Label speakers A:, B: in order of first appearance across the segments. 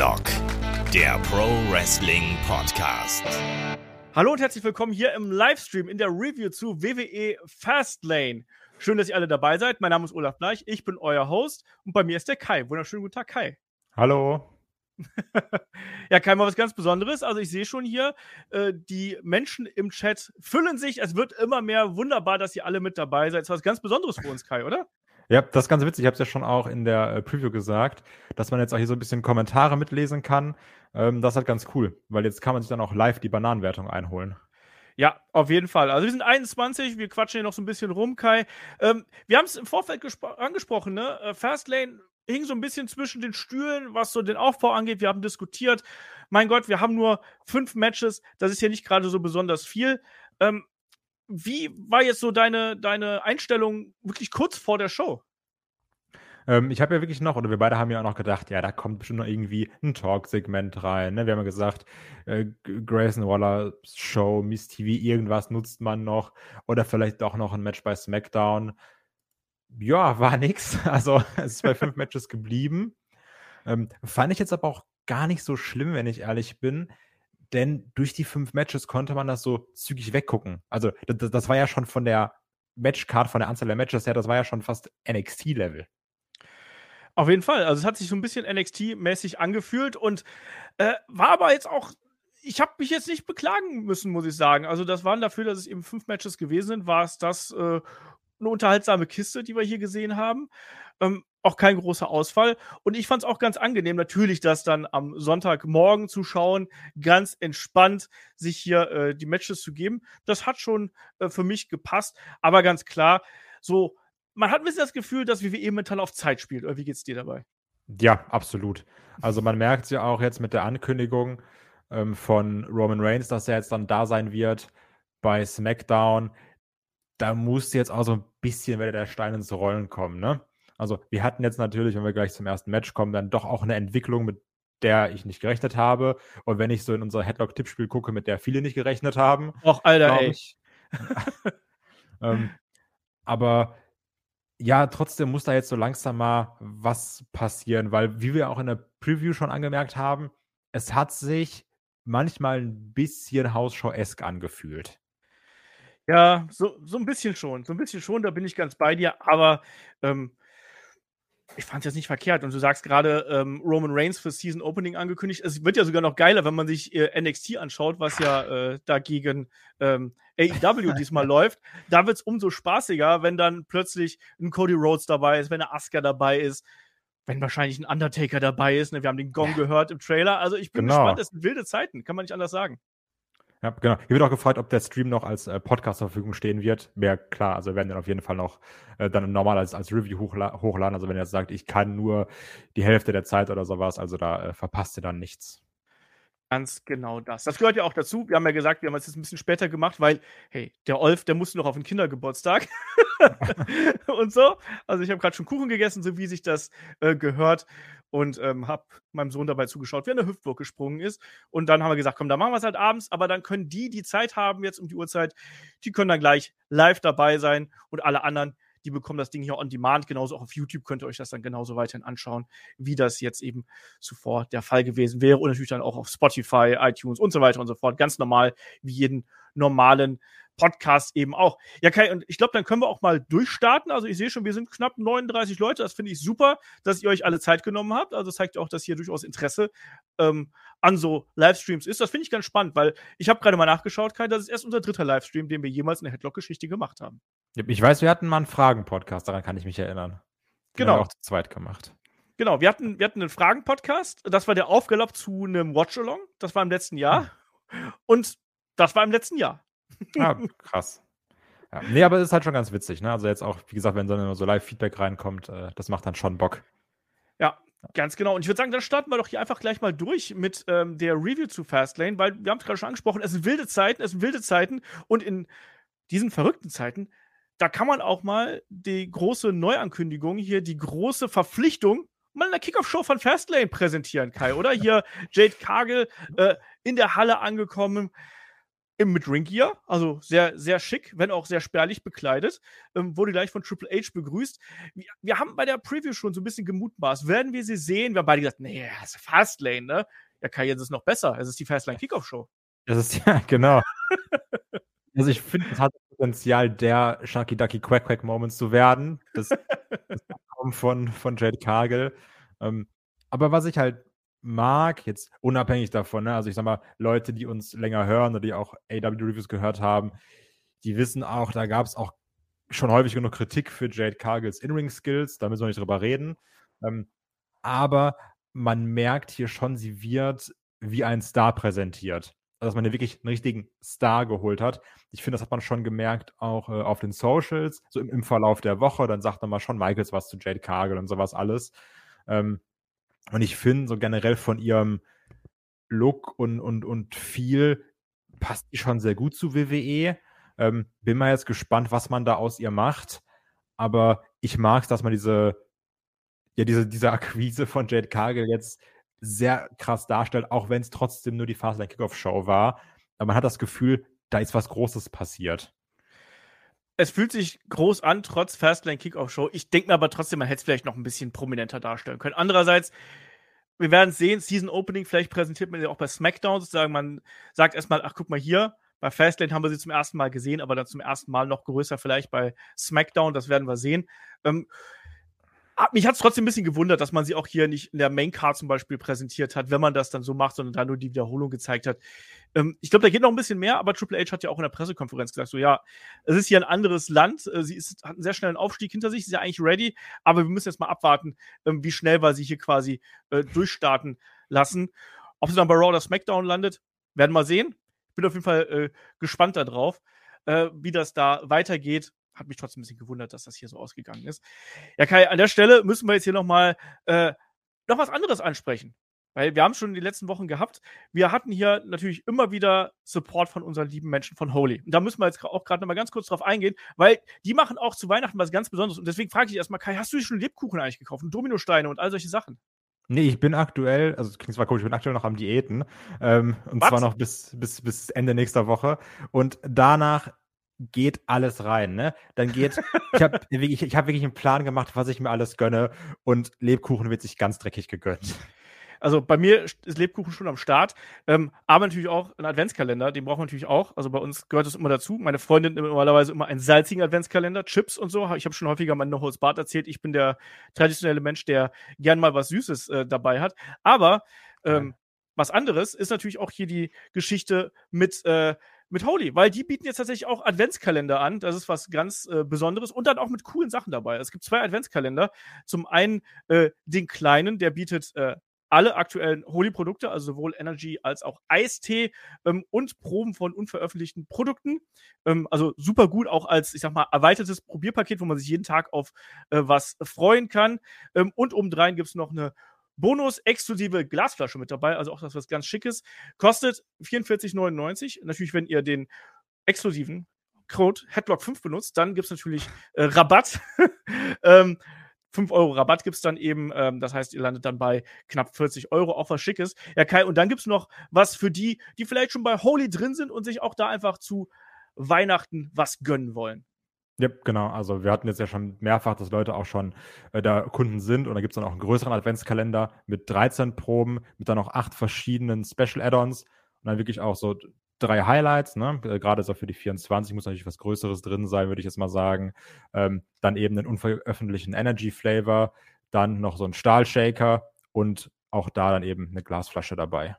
A: Headlock, der Pro Wrestling Podcast.
B: Hallo und herzlich willkommen hier im Livestream in der Review zu WWE Fastlane. Schön, dass ihr alle dabei seid. Mein Name ist Olaf Bleich, ich bin euer Host und bei mir ist der Kai. Wunderschönen guten Tag, Kai.
C: Hallo.
B: ja, Kai, mal was ganz Besonderes. Also ich sehe schon hier, äh, die Menschen im Chat füllen sich. Es wird immer mehr. Wunderbar, dass ihr alle mit dabei seid. Das ist was ganz Besonderes für uns, Kai, oder?
C: Ja, das ist ganz witzig. Ich habe es ja schon auch in der äh, Preview gesagt, dass man jetzt auch hier so ein bisschen Kommentare mitlesen kann. Ähm, das ist halt ganz cool, weil jetzt kann man sich dann auch live die Bananenwertung einholen.
B: Ja, auf jeden Fall. Also wir sind 21, wir quatschen hier noch so ein bisschen rum, Kai. Ähm, wir haben es im Vorfeld angesprochen, ne? Äh, Fastlane hing so ein bisschen zwischen den Stühlen, was so den Aufbau angeht. Wir haben diskutiert. Mein Gott, wir haben nur fünf Matches. Das ist ja nicht gerade so besonders viel. Ähm, wie war jetzt so deine, deine Einstellung wirklich kurz vor der Show?
C: Ähm, ich habe ja wirklich noch, oder wir beide haben ja auch noch gedacht, ja, da kommt bestimmt noch irgendwie ein Talk-Segment rein. Ne? Wir haben ja gesagt, äh, Grayson Waller Show, Miss TV, irgendwas nutzt man noch. Oder vielleicht doch noch ein Match bei SmackDown. Ja, war nix. Also es ist bei fünf Matches geblieben. Ähm, fand ich jetzt aber auch gar nicht so schlimm, wenn ich ehrlich bin denn durch die fünf Matches konnte man das so zügig weggucken. Also das, das war ja schon von der Matchcard, von der Anzahl der Matches her, das war ja schon fast NXT-Level.
B: Auf jeden Fall. Also es hat sich so ein bisschen NXT-mäßig angefühlt und äh, war aber jetzt auch ich habe mich jetzt nicht beklagen müssen, muss ich sagen. Also, das waren dafür, dass es eben fünf Matches gewesen sind, war es das äh, eine unterhaltsame Kiste, die wir hier gesehen haben. Ähm, auch kein großer Ausfall. Und ich fand es auch ganz angenehm, natürlich das dann am Sonntagmorgen zu schauen, ganz entspannt sich hier äh, die Matches zu geben. Das hat schon äh, für mich gepasst. Aber ganz klar, so, man hat ein bisschen das Gefühl, dass WWE mental auf Zeit spielt. Oder wie geht's dir dabei?
C: Ja, absolut. Also man merkt ja auch jetzt mit der Ankündigung ähm, von Roman Reigns, dass er jetzt dann da sein wird bei SmackDown. Da muss jetzt auch so ein bisschen wieder der Stein ins Rollen kommen, ne? Also wir hatten jetzt natürlich, wenn wir gleich zum ersten Match kommen, dann doch auch eine Entwicklung, mit der ich nicht gerechnet habe. Und wenn ich so in unser Headlock-Tippspiel gucke, mit der viele nicht gerechnet haben.
B: Och, Alter, ey.
C: ähm, aber ja, trotzdem muss da jetzt so langsam mal was passieren, weil, wie wir auch in der Preview schon angemerkt haben, es hat sich manchmal ein bisschen Hausschau-esk angefühlt.
B: Ja, so, so ein bisschen schon. So ein bisschen schon, da bin ich ganz bei dir. Aber ähm, ich fand es jetzt nicht verkehrt. Und du sagst gerade ähm, Roman Reigns für Season Opening angekündigt. Es wird ja sogar noch geiler, wenn man sich äh, NXT anschaut, was ja äh, dagegen ähm, AEW diesmal läuft. Da wird es umso spaßiger, wenn dann plötzlich ein Cody Rhodes dabei ist, wenn eine Asuka dabei ist, wenn wahrscheinlich ein Undertaker dabei ist. Ne? Wir haben den Gong gehört im Trailer. Also ich bin genau. gespannt. Das sind wilde Zeiten, kann man nicht anders sagen.
C: Ja, genau. Hier wird auch gefragt, ob der Stream noch als äh, Podcast zur Verfügung stehen wird. Wäre klar, also wir werden den auf jeden Fall noch äh, dann normal als, als Review hochla hochladen. Also wenn ihr jetzt sagt, ich kann nur die Hälfte der Zeit oder sowas, also da äh, verpasst ihr dann nichts.
B: Ganz genau das. Das gehört ja auch dazu. Wir haben ja gesagt, wir haben es jetzt ein bisschen später gemacht, weil, hey, der Olf, der musste noch auf den Kindergeburtstag. und so. Also ich habe gerade schon Kuchen gegessen, so wie sich das äh, gehört. Und ähm, habe meinem Sohn dabei zugeschaut, wie er in der Hüftburg gesprungen ist. Und dann haben wir gesagt, komm, da machen wir es halt abends. Aber dann können die, die Zeit haben jetzt um die Uhrzeit, die können dann gleich live dabei sein. Und alle anderen, die bekommen das Ding hier on demand. Genauso auch auf YouTube könnt ihr euch das dann genauso weiterhin anschauen, wie das jetzt eben zuvor der Fall gewesen wäre. Und natürlich dann auch auf Spotify, iTunes und so weiter und so fort. Ganz normal, wie jeden normalen Podcast eben auch. Ja, Kai, und ich glaube, dann können wir auch mal durchstarten. Also ich sehe schon, wir sind knapp 39 Leute. Das finde ich super, dass ihr euch alle Zeit genommen habt. Also das zeigt auch, dass hier durchaus Interesse ähm, an so Livestreams ist. Das finde ich ganz spannend, weil ich habe gerade mal nachgeschaut, Kai, das ist erst unser dritter Livestream, den wir jemals in der Headlock-Geschichte gemacht haben.
C: Ich weiß, wir hatten mal einen Fragen-Podcast, daran kann ich mich erinnern.
B: Den genau.
C: Haben wir auch zu zweit gemacht.
B: Genau, wir hatten, wir hatten einen Fragen-Podcast. Das war der Aufgelauf zu einem Watch-Along. Das war im letzten Jahr. Hm. Und das war im letzten Jahr.
C: Ah, krass. Ja. Nee, aber es ist halt schon ganz witzig, ne? Also jetzt auch, wie gesagt, wenn dann so Live-Feedback reinkommt, äh, das macht dann schon Bock.
B: Ja, ganz genau. Und ich würde sagen, dann starten wir doch hier einfach gleich mal durch mit ähm, der Review zu Fastlane, weil wir haben es gerade schon angesprochen, es sind wilde Zeiten, es sind wilde Zeiten und in diesen verrückten Zeiten, da kann man auch mal die große Neuankündigung hier, die große Verpflichtung mal in der Kickoff-Show von Fastlane präsentieren, Kai, oder? Hier Jade Kagel äh, in der Halle angekommen im mit Ring Gear, also sehr, sehr schick, wenn auch sehr spärlich bekleidet, ähm, wurde gleich von Triple H begrüßt. Wir, wir, haben bei der Preview schon so ein bisschen gemutmaßt, werden wir sie sehen? Wir haben beide gesagt, nee, das ist Fastlane, ne? Ja, Kai, jetzt ist es noch besser. Es ist die Fastlane Kickoff Show.
C: Das ist ja, genau. also ich finde, es hat Potenzial, der Sharky Ducky Quack Quack Moments zu werden. Das, das kommt von, von Jade Cargill. Ähm, aber was ich halt mag, jetzt unabhängig davon, ne? also ich sag mal, Leute, die uns länger hören oder die auch AW-Reviews gehört haben, die wissen auch, da gab es auch schon häufig genug Kritik für Jade Cargills In-Ring-Skills, da müssen wir nicht drüber reden. Ähm, aber man merkt hier schon, sie wird wie ein Star präsentiert. Also, dass man hier wirklich einen richtigen Star geholt hat. Ich finde, das hat man schon gemerkt, auch äh, auf den Socials, so im, im, Verlauf der Woche. Dann sagt man mal schon Michaels was zu Jade Cargill und sowas alles. Ähm, und ich finde, so generell von ihrem Look und, und, und viel passt die schon sehr gut zu WWE. Ähm, bin mal jetzt gespannt, was man da aus ihr macht. Aber ich mag es, dass man diese, ja, diese, diese Akquise von Jade Cargill jetzt sehr krass darstellt, auch wenn es trotzdem nur die Fastlane Kickoff Show war. Aber man hat das Gefühl, da ist was Großes passiert.
B: Es fühlt sich groß an, trotz Fastlane Kickoff Show. Ich denke mir aber trotzdem, man hätte es vielleicht noch ein bisschen prominenter darstellen können. Andererseits, wir werden es sehen, Season Opening, vielleicht präsentiert man ja auch bei SmackDown sozusagen. Man sagt erstmal, ach, guck mal hier, bei Fastlane haben wir sie zum ersten Mal gesehen, aber dann zum ersten Mal noch größer vielleicht bei SmackDown. Das werden wir sehen. Ähm, mich hat es trotzdem ein bisschen gewundert, dass man sie auch hier nicht in der Main Card zum Beispiel präsentiert hat, wenn man das dann so macht, sondern da nur die Wiederholung gezeigt hat. Ähm, ich glaube, da geht noch ein bisschen mehr, aber Triple H hat ja auch in der Pressekonferenz gesagt, so ja, es ist hier ein anderes Land, äh, sie ist, hat einen sehr schnellen Aufstieg hinter sich, sie ist ja eigentlich ready, aber wir müssen jetzt mal abwarten, ähm, wie schnell wir sie hier quasi äh, durchstarten lassen. Ob sie dann bei Raw oder SmackDown landet, werden wir sehen. Ich bin auf jeden Fall äh, gespannt darauf, äh, wie das da weitergeht hat mich trotzdem ein bisschen gewundert, dass das hier so ausgegangen ist. Ja, Kai, an der Stelle müssen wir jetzt hier nochmal äh, noch was anderes ansprechen. Weil wir haben es schon in den letzten Wochen gehabt. Wir hatten hier natürlich immer wieder Support von unseren lieben Menschen von Holy. Und da müssen wir jetzt auch gerade nochmal ganz kurz drauf eingehen, weil die machen auch zu Weihnachten was ganz Besonderes. Und deswegen frage ich erstmal, Kai, hast du dir schon Lebkuchen eigentlich gekauft? Und Dominosteine und all solche Sachen?
C: Nee, ich bin aktuell, also klingt zwar komisch, ich bin aktuell noch am Diäten. Ähm, und Was? zwar noch bis, bis, bis Ende nächster Woche. Und danach geht alles rein, ne? Dann geht, ich habe ich, ich hab wirklich einen Plan gemacht, was ich mir alles gönne und Lebkuchen wird sich ganz dreckig gegönnt.
B: Also bei mir ist Lebkuchen schon am Start, ähm, aber natürlich auch ein Adventskalender, den brauchen wir natürlich auch. Also bei uns gehört es immer dazu. Meine Freundin nimmt normalerweise immer einen salzigen Adventskalender, Chips und so. Ich habe schon häufiger mal No Holz Bart erzählt. Ich bin der traditionelle Mensch, der gern mal was Süßes äh, dabei hat. Aber ähm, was anderes ist natürlich auch hier die Geschichte mit äh, mit Holy, weil die bieten jetzt tatsächlich auch Adventskalender an. Das ist was ganz äh, Besonderes und dann auch mit coolen Sachen dabei. Es gibt zwei Adventskalender. Zum einen äh, den kleinen, der bietet äh, alle aktuellen Holy-Produkte, also sowohl Energy als auch Eistee ähm, und Proben von unveröffentlichten Produkten. Ähm, also super gut, auch als, ich sag mal, erweitertes Probierpaket, wo man sich jeden Tag auf äh, was freuen kann. Ähm, und obendrein gibt es noch eine Bonus-exklusive Glasflasche mit dabei, also auch das was ganz Schickes. Kostet 44,99. Natürlich, wenn ihr den exklusiven Code Headlock5 benutzt, dann gibt es natürlich äh, Rabatt. ähm, 5 Euro Rabatt gibt es dann eben. Ähm, das heißt, ihr landet dann bei knapp 40 Euro, auch was Schickes. Ja, Kai, und dann gibt es noch was für die, die vielleicht schon bei Holy drin sind und sich auch da einfach zu Weihnachten was gönnen wollen.
C: Ja, genau. Also wir hatten jetzt ja schon mehrfach, dass Leute auch schon äh, da Kunden sind und da gibt es dann auch einen größeren Adventskalender mit 13 Proben, mit dann auch acht verschiedenen Special Add-ons und dann wirklich auch so drei Highlights, ne? Äh, gerade so für die 24 muss natürlich was Größeres drin sein, würde ich jetzt mal sagen. Ähm, dann eben einen unveröffentlichten Energy Flavor, dann noch so ein Stahlshaker und auch da dann eben eine Glasflasche dabei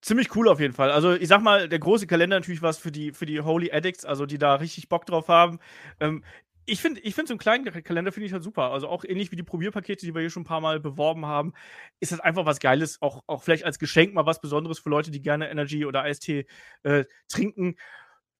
B: ziemlich cool auf jeden Fall. Also ich sag mal, der große Kalender natürlich was für die, für die Holy Addicts, also die da richtig Bock drauf haben. Ähm, ich finde, ich finde so einen kleinen Kalender finde ich halt super. Also auch ähnlich wie die Probierpakete, die wir hier schon ein paar Mal beworben haben, ist das einfach was Geiles. Auch, auch vielleicht als Geschenk mal was Besonderes für Leute, die gerne Energy oder Eistee äh, trinken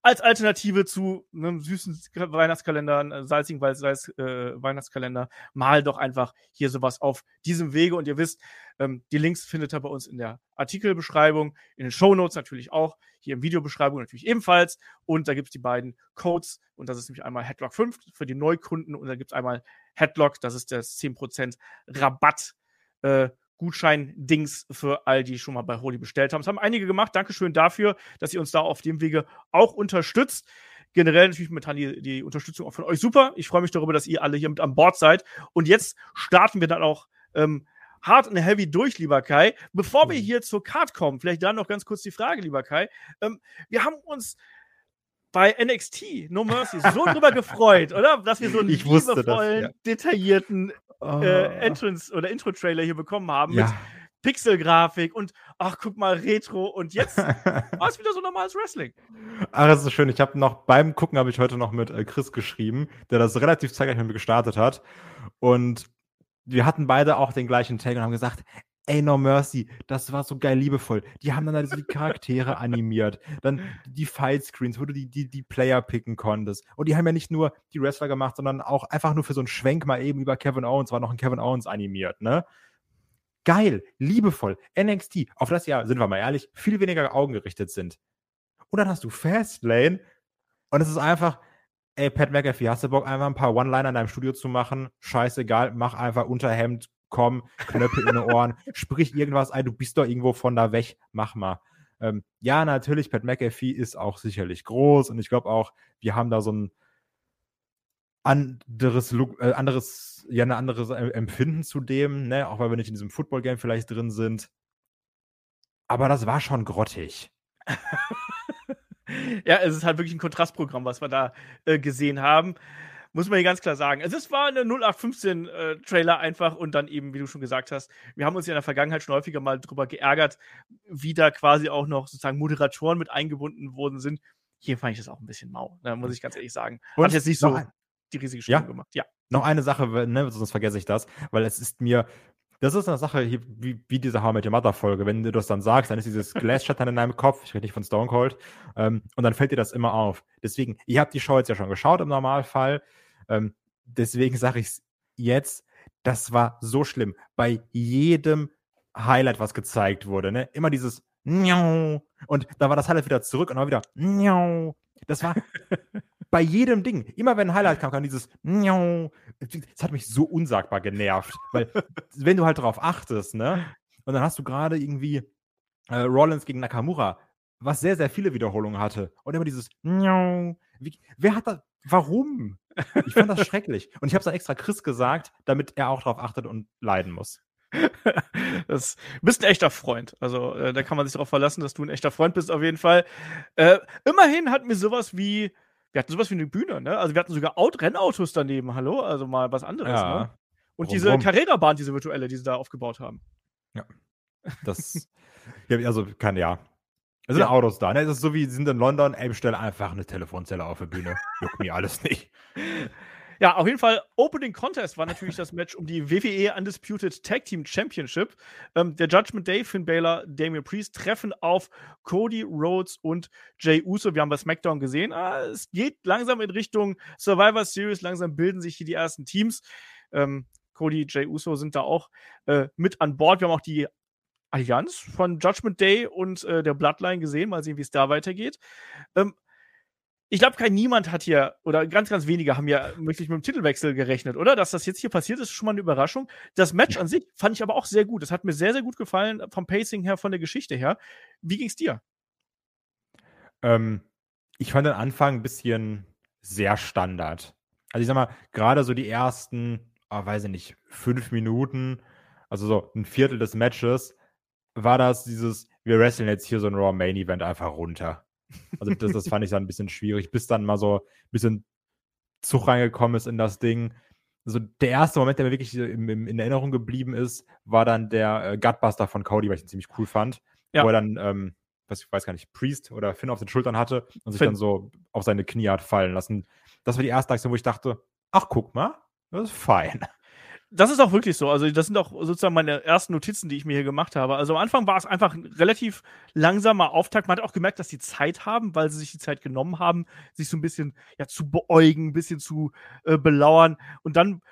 B: als Alternative zu einem süßen Weihnachtskalender, einem salzigen Salz, äh, Weihnachtskalender, mal doch einfach hier sowas auf diesem Wege. Und ihr wisst, ähm, die Links findet ihr bei uns in der Artikelbeschreibung, in den Shownotes natürlich auch, hier im Videobeschreibung natürlich ebenfalls. Und da gibt es die beiden Codes. Und das ist nämlich einmal Headlock 5 für die Neukunden und da gibt es einmal Headlock, das ist der 10% Rabatt. Äh, Gutschein-Dings für all die schon mal bei Holy bestellt haben. Das haben einige gemacht. Dankeschön dafür, dass ihr uns da auf dem Wege auch unterstützt. Generell natürlich momentan die, die Unterstützung auch von euch super. Ich freue mich darüber, dass ihr alle hier mit an Bord seid. Und jetzt starten wir dann auch ähm, hart und heavy durch, lieber Kai. Bevor wir mhm. hier zur Card kommen, vielleicht dann noch ganz kurz die Frage, lieber Kai. Ähm, wir haben uns bei NXT No Mercy so drüber gefreut, oder? Dass wir so einen
C: ich liebevollen,
B: das, ja. detaillierten oh. äh, Entrance- oder Intro-Trailer hier bekommen haben ja. mit Pixelgrafik und ach, guck mal, Retro und jetzt war es wieder so normales Wrestling.
C: Ach, das ist schön. Ich habe noch beim Gucken habe ich heute noch mit äh, Chris geschrieben, der das relativ zeitgleich mit mir gestartet hat und wir hatten beide auch den gleichen Tag und haben gesagt, ey, No Mercy, das war so geil liebevoll. Die haben dann halt so die Charaktere animiert, dann die Fight-Screens, wo du die, die, die Player picken konntest. Und die haben ja nicht nur die Wrestler gemacht, sondern auch einfach nur für so einen Schwenk mal eben über Kevin Owens, war noch ein Kevin Owens animiert, ne? Geil, liebevoll, NXT, auf das ja, sind wir mal ehrlich, viel weniger Augen gerichtet sind. Und dann hast du Fastlane und es ist einfach, ey, Pat McAfee, hast du Bock, einfach ein paar One-Liner in deinem Studio zu machen? Scheißegal, mach einfach Unterhemd, komm, Knöpfe in den Ohren, sprich irgendwas ein, du bist doch irgendwo von da weg, mach mal. Ähm, ja, natürlich, Pat McAfee ist auch sicherlich groß und ich glaube auch, wir haben da so ein anderes, äh, anderes, ja, ein anderes Empfinden zu dem, ne, auch weil wir nicht in diesem Football-Game vielleicht drin sind. Aber das war schon grottig.
B: ja, es ist halt wirklich ein Kontrastprogramm, was wir da äh, gesehen haben. Muss man hier ganz klar sagen. Also es war eine 0815-Trailer äh, einfach und dann eben, wie du schon gesagt hast, wir haben uns ja in der Vergangenheit schon häufiger mal drüber geärgert, wie da quasi auch noch sozusagen Moderatoren mit eingebunden worden sind. Hier fand ich das auch ein bisschen mau, da ne, muss ich ganz ehrlich sagen.
C: Und Hat jetzt nicht so
B: ein, die riesige Stimmung
C: ja,
B: gemacht. Ja.
C: Noch eine Sache, ne, sonst vergesse ich das, weil es ist mir das ist eine Sache, hier, wie, wie diese How I Met Your Mother Folge. Wenn du das dann sagst, dann ist dieses Glasschattern in deinem Kopf, ich rede nicht von Stone Cold, ähm, und dann fällt dir das immer auf. Deswegen, ihr habt die Show jetzt ja schon geschaut im Normalfall. Ähm, deswegen sage ich es jetzt, das war so schlimm. Bei jedem Highlight, was gezeigt wurde, ne? immer dieses und da war das Highlight wieder zurück und dann wieder Das war bei jedem Ding. Immer wenn ein Highlight kam, kam dieses Das hat mich so unsagbar genervt. Weil, wenn du halt darauf achtest, ne? Und dann hast du gerade irgendwie äh, Rollins gegen Nakamura, was sehr, sehr viele Wiederholungen hatte. Und immer dieses Wie, Wer hat das? Warum? Ich fand das schrecklich. Und ich habe es dann extra Chris gesagt, damit er auch darauf achtet und leiden muss.
B: das bist ein echter Freund. Also äh, da kann man sich darauf verlassen, dass du ein echter Freund bist, auf jeden Fall. Äh, immerhin hatten wir sowas wie wir hatten sowas wie eine Bühne, ne? Also wir hatten sogar Out Rennautos daneben, hallo? Also mal was anderes, ja. ne? Und diese Carrera-Bahn, diese virtuelle, die sie da aufgebaut haben.
C: Ja. Das. ja, also kann ja. Es sind ja. Autos da, ne? Es ist so wie, sie sind in London, ey, bestelle einfach eine Telefonzelle auf der Bühne. Juckt mir alles nicht.
B: Ja, auf jeden Fall, Opening Contest war natürlich das Match um die WWE Undisputed Tag Team Championship. Ähm, der Judgment Day, Finn Balor, Damian Priest treffen auf Cody Rhodes und Jay Uso. Wir haben bei SmackDown gesehen, ah, es geht langsam in Richtung Survivor Series. Langsam bilden sich hier die ersten Teams. Ähm, Cody, Jay Uso sind da auch äh, mit an Bord. Wir haben auch die Allianz von Judgment Day und äh, der Bloodline gesehen. Mal sehen, wie es da weitergeht. Ähm, ich glaube, kein niemand hat hier, oder ganz, ganz wenige haben ja wirklich mit dem Titelwechsel gerechnet, oder? Dass das jetzt hier passiert ist, ist schon mal eine Überraschung. Das Match an sich fand ich aber auch sehr gut. Das hat mir sehr, sehr gut gefallen, vom Pacing her, von der Geschichte her. Wie ging es dir?
C: Ähm, ich fand den Anfang ein bisschen sehr Standard. Also ich sag mal, gerade so die ersten, oh, weiß ich nicht, fünf Minuten, also so ein Viertel des Matches, war das dieses, wir wresteln jetzt hier so ein Raw Main Event einfach runter. Also das, das fand ich dann ein bisschen schwierig, bis dann mal so ein bisschen Zug reingekommen ist in das Ding. Also der erste Moment, der mir wirklich in, in Erinnerung geblieben ist, war dann der äh, Gutbuster von Cody, weil ich ihn ziemlich cool fand. Ja. Wo er dann, ähm, was ich weiß gar nicht, Priest oder Finn auf den Schultern hatte und sich Finn. dann so auf seine Knie hat fallen lassen. Das war die erste Aktion, wo ich dachte, ach guck mal, das ist fein.
B: Das ist auch wirklich so. Also, das sind auch sozusagen meine ersten Notizen, die ich mir hier gemacht habe. Also, am Anfang war es einfach ein relativ langsamer Auftakt. Man hat auch gemerkt, dass die Zeit haben, weil sie sich die Zeit genommen haben, sich so ein bisschen ja, zu beäugen, ein bisschen zu äh, belauern. Und dann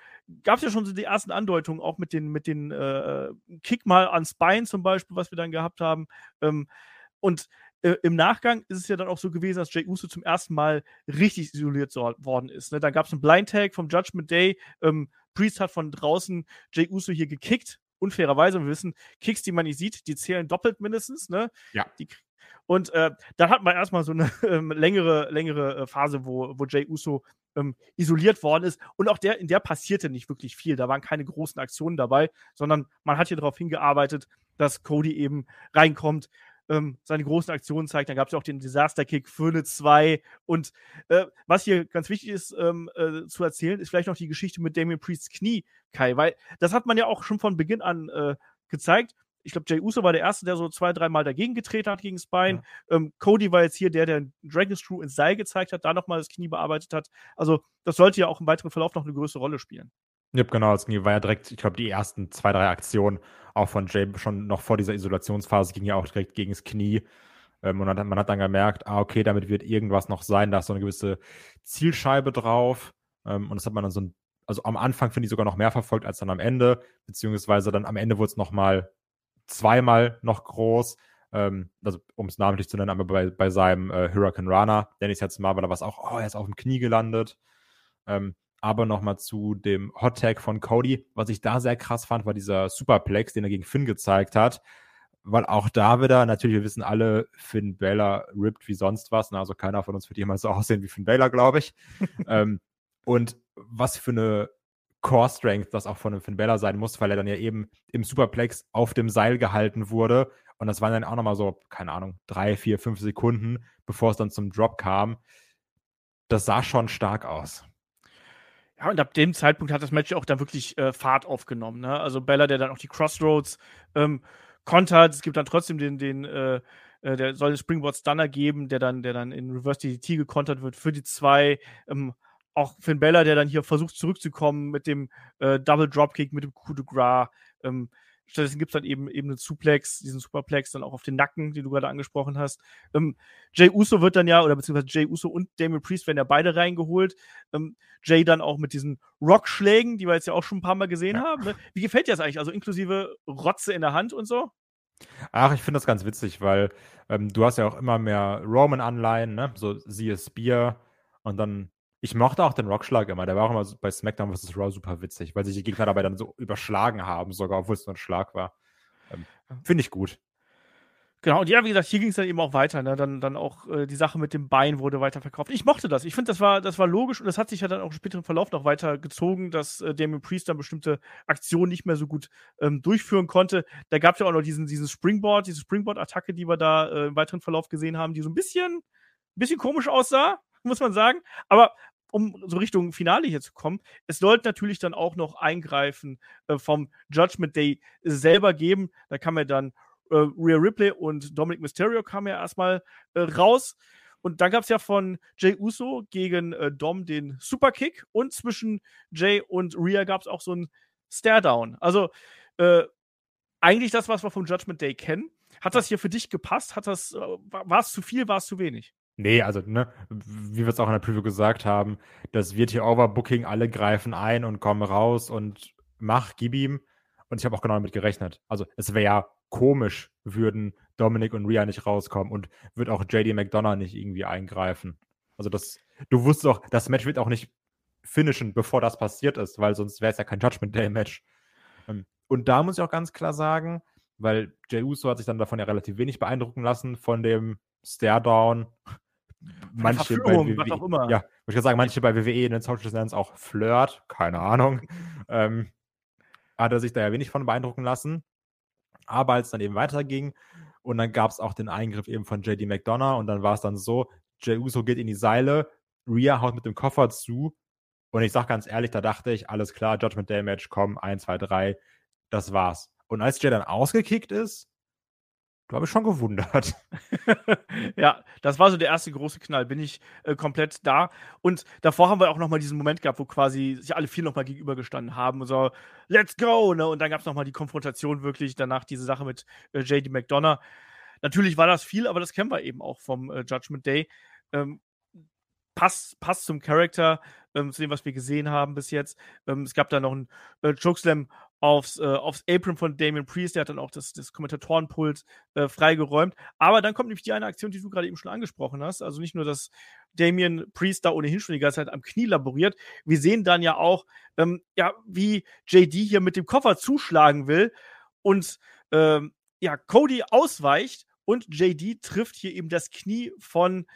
B: gab es ja schon so die ersten Andeutungen, auch mit den, mit den äh, Kick mal ans Bein zum Beispiel, was wir dann gehabt haben. Ähm, und äh, im Nachgang ist es ja dann auch so gewesen, dass Jay Uso zum ersten Mal richtig isoliert so, worden ist. Ne? Dann gab es einen Blind Tag vom Judgment Day. Ähm, Priest hat von draußen Jay Uso hier gekickt unfairerweise, wir wissen, Kicks, die man nicht sieht, die zählen doppelt mindestens, ne?
C: Ja.
B: Die, und äh, dann hat man erstmal so eine ähm, längere, längere äh, Phase, wo, wo Jay Uso ähm, isoliert worden ist. Und auch der, in der passierte nicht wirklich viel. Da waren keine großen Aktionen dabei, sondern man hat hier darauf hingearbeitet, dass Cody eben reinkommt, ähm, seine großen Aktionen zeigt. Dann gab es ja auch den Disaster-Kick für eine 2. Und äh, was hier ganz wichtig ist ähm, äh, zu erzählen, ist vielleicht noch die Geschichte mit Damien Priests Knie, Kai, weil das hat man ja auch schon von Beginn an äh, gezeigt. Ich glaube, Jay Uso war der Erste, der so zwei, dreimal dagegen getreten hat gegen Spine. Ja. Ähm, Cody war jetzt hier der, der Dragon Screw ins Seil gezeigt hat, da nochmal das Knie bearbeitet hat. Also, das sollte ja auch im weiteren Verlauf noch eine größere Rolle spielen.
C: Ja, genau, das war ja direkt, ich glaube, die ersten zwei, drei Aktionen auch von Jay schon noch vor dieser Isolationsphase ging ja auch direkt gegen das Knie. Ähm, und man hat dann gemerkt, ah, okay, damit wird irgendwas noch sein, da ist so eine gewisse Zielscheibe drauf. Ähm, und das hat man dann so ein, also am Anfang finde ich sogar noch mehr verfolgt als dann am Ende, beziehungsweise dann am Ende wurde es nochmal zweimal noch groß. Ähm, also, um es namentlich zu nennen, aber bei, bei seinem äh, Hurricane Rana, es jetzt mal, weil war es auch, oh, er ist auf dem Knie gelandet. Ähm, aber nochmal zu dem Hot Tag von Cody. Was ich da sehr krass fand, war dieser Superplex, den er gegen Finn gezeigt hat. Weil auch da wieder, natürlich, wir wissen alle, Finn Balor rippt wie sonst was. Also keiner von uns wird jemals so aussehen wie Finn Balor, glaube ich. ähm, und was für eine Core Strength das auch von einem Finn Balor sein muss, weil er dann ja eben im Superplex auf dem Seil gehalten wurde. Und das waren dann auch nochmal so, keine Ahnung, drei, vier, fünf Sekunden, bevor es dann zum Drop kam. Das sah schon stark aus.
B: Ja, und ab dem Zeitpunkt hat das Match auch dann wirklich äh, Fahrt aufgenommen. Ne? Also Bella, der dann auch die Crossroads ähm, kontert. Es gibt dann trotzdem den, den, äh, äh, der soll den Springboard Stunner geben, der dann, der dann in Reverse DDT gekontert wird für die zwei. Ähm, auch Finn Bella, der dann hier versucht zurückzukommen mit dem äh, Double Dropkick, mit dem Coup de Gras. Ähm, Stattdessen gibt es dann eben, eben einen Suplex, diesen Superplex dann auch auf den Nacken, den du gerade angesprochen hast. Ähm, Jay Uso wird dann ja, oder beziehungsweise Jay Uso und Damien Priest werden ja beide reingeholt. Ähm, Jay dann auch mit diesen Rockschlägen, die wir jetzt ja auch schon ein paar Mal gesehen ja. haben. Ne? Wie gefällt dir das eigentlich? Also inklusive Rotze in der Hand und so?
C: Ach, ich finde das ganz witzig, weil ähm, du hast ja auch immer mehr Roman-Anleihen, ne? So siehe Spear und dann ich mochte auch den Rockschlag immer. Der war auch immer bei SmackDown vs. Raw super witzig, weil sich die Gegner dabei dann so überschlagen haben, sogar obwohl es nur ein Schlag war. Ähm, Finde ich gut.
B: Genau, und ja, wie gesagt, hier ging es dann eben auch weiter. Ne? Dann, dann auch äh, die Sache mit dem Bein wurde weiterverkauft. Ich mochte das. Ich finde, das war, das war logisch und das hat sich ja dann auch im späteren Verlauf noch weiter gezogen, dass äh, Damien Priest dann bestimmte Aktionen nicht mehr so gut ähm, durchführen konnte. Da gab es ja auch noch diesen, diesen Springboard, diese Springboard-Attacke, die wir da äh, im weiteren Verlauf gesehen haben, die so ein bisschen, bisschen komisch aussah, muss man sagen. Aber um so Richtung Finale hier zu kommen, es sollte natürlich dann auch noch Eingreifen äh, vom Judgment Day selber geben. Da kam ja dann äh, Rhea Ripley und Dominic Mysterio kamen ja erstmal äh, raus. Und dann gab es ja von Jay Uso gegen äh, Dom den Superkick und zwischen Jay und Rhea gab es auch so ein Stare-Down. Also äh, eigentlich das, was wir vom Judgment Day kennen. Hat das hier für dich gepasst? Hat das, äh, war es zu viel, war es zu wenig?
C: Nee, also, ne, wie wir es auch in der Preview gesagt haben, das wird hier Overbooking, alle greifen ein und kommen raus und mach, gib ihm. Und ich habe auch genau damit gerechnet. Also, es wäre ja komisch, würden Dominic und Rhea nicht rauskommen und wird auch JD McDonough nicht irgendwie eingreifen. Also, das, du wusstest auch, das Match wird auch nicht finishen, bevor das passiert ist, weil sonst wäre es ja kein Judgment Day Match. Ähm, und da muss ich auch ganz klar sagen, weil Jey Uso hat sich dann davon ja relativ wenig beeindrucken lassen von dem Stare-Down manche bei WWE, was auch immer. Ja, ich sagen, manche bei WWE in den Social Dance auch Flirt, keine Ahnung. ähm, hat er sich da ja wenig von beeindrucken lassen. Aber als es dann eben weiterging und dann gab es auch den Eingriff eben von JD McDonough und dann war es dann so, Jey Uso geht in die Seile, Rhea haut mit dem Koffer zu und ich sag ganz ehrlich, da dachte ich, alles klar, Judgment Day Match, komm, 1, 2, 3, das war's. Und als Jay dann ausgekickt ist, Du habe ich schon gewundert.
B: ja, das war so der erste große Knall. Bin ich äh, komplett da. Und davor haben wir auch nochmal diesen Moment gehabt, wo quasi sich alle vier nochmal gegenübergestanden haben. Und so, let's go! Ne? Und dann gab es nochmal die Konfrontation wirklich. Danach diese Sache mit äh, JD McDonough. Natürlich war das viel, aber das kennen wir eben auch vom äh, Judgment Day. Ähm, passt, passt zum Charakter, ähm, zu dem, was wir gesehen haben bis jetzt. Ähm, es gab da noch einen äh, Chokeslam aufs, äh, aufs Apron von Damien Priest. Der hat dann auch das, das Kommentatorenpult äh, freigeräumt. Aber dann kommt nämlich die eine Aktion, die du gerade eben schon angesprochen hast. Also nicht nur, dass Damien Priest da ohnehin schon die ganze Zeit am Knie laboriert. Wir sehen dann ja auch, ähm, ja, wie JD hier mit dem Koffer zuschlagen will und ähm, ja, Cody ausweicht und JD trifft hier eben das Knie von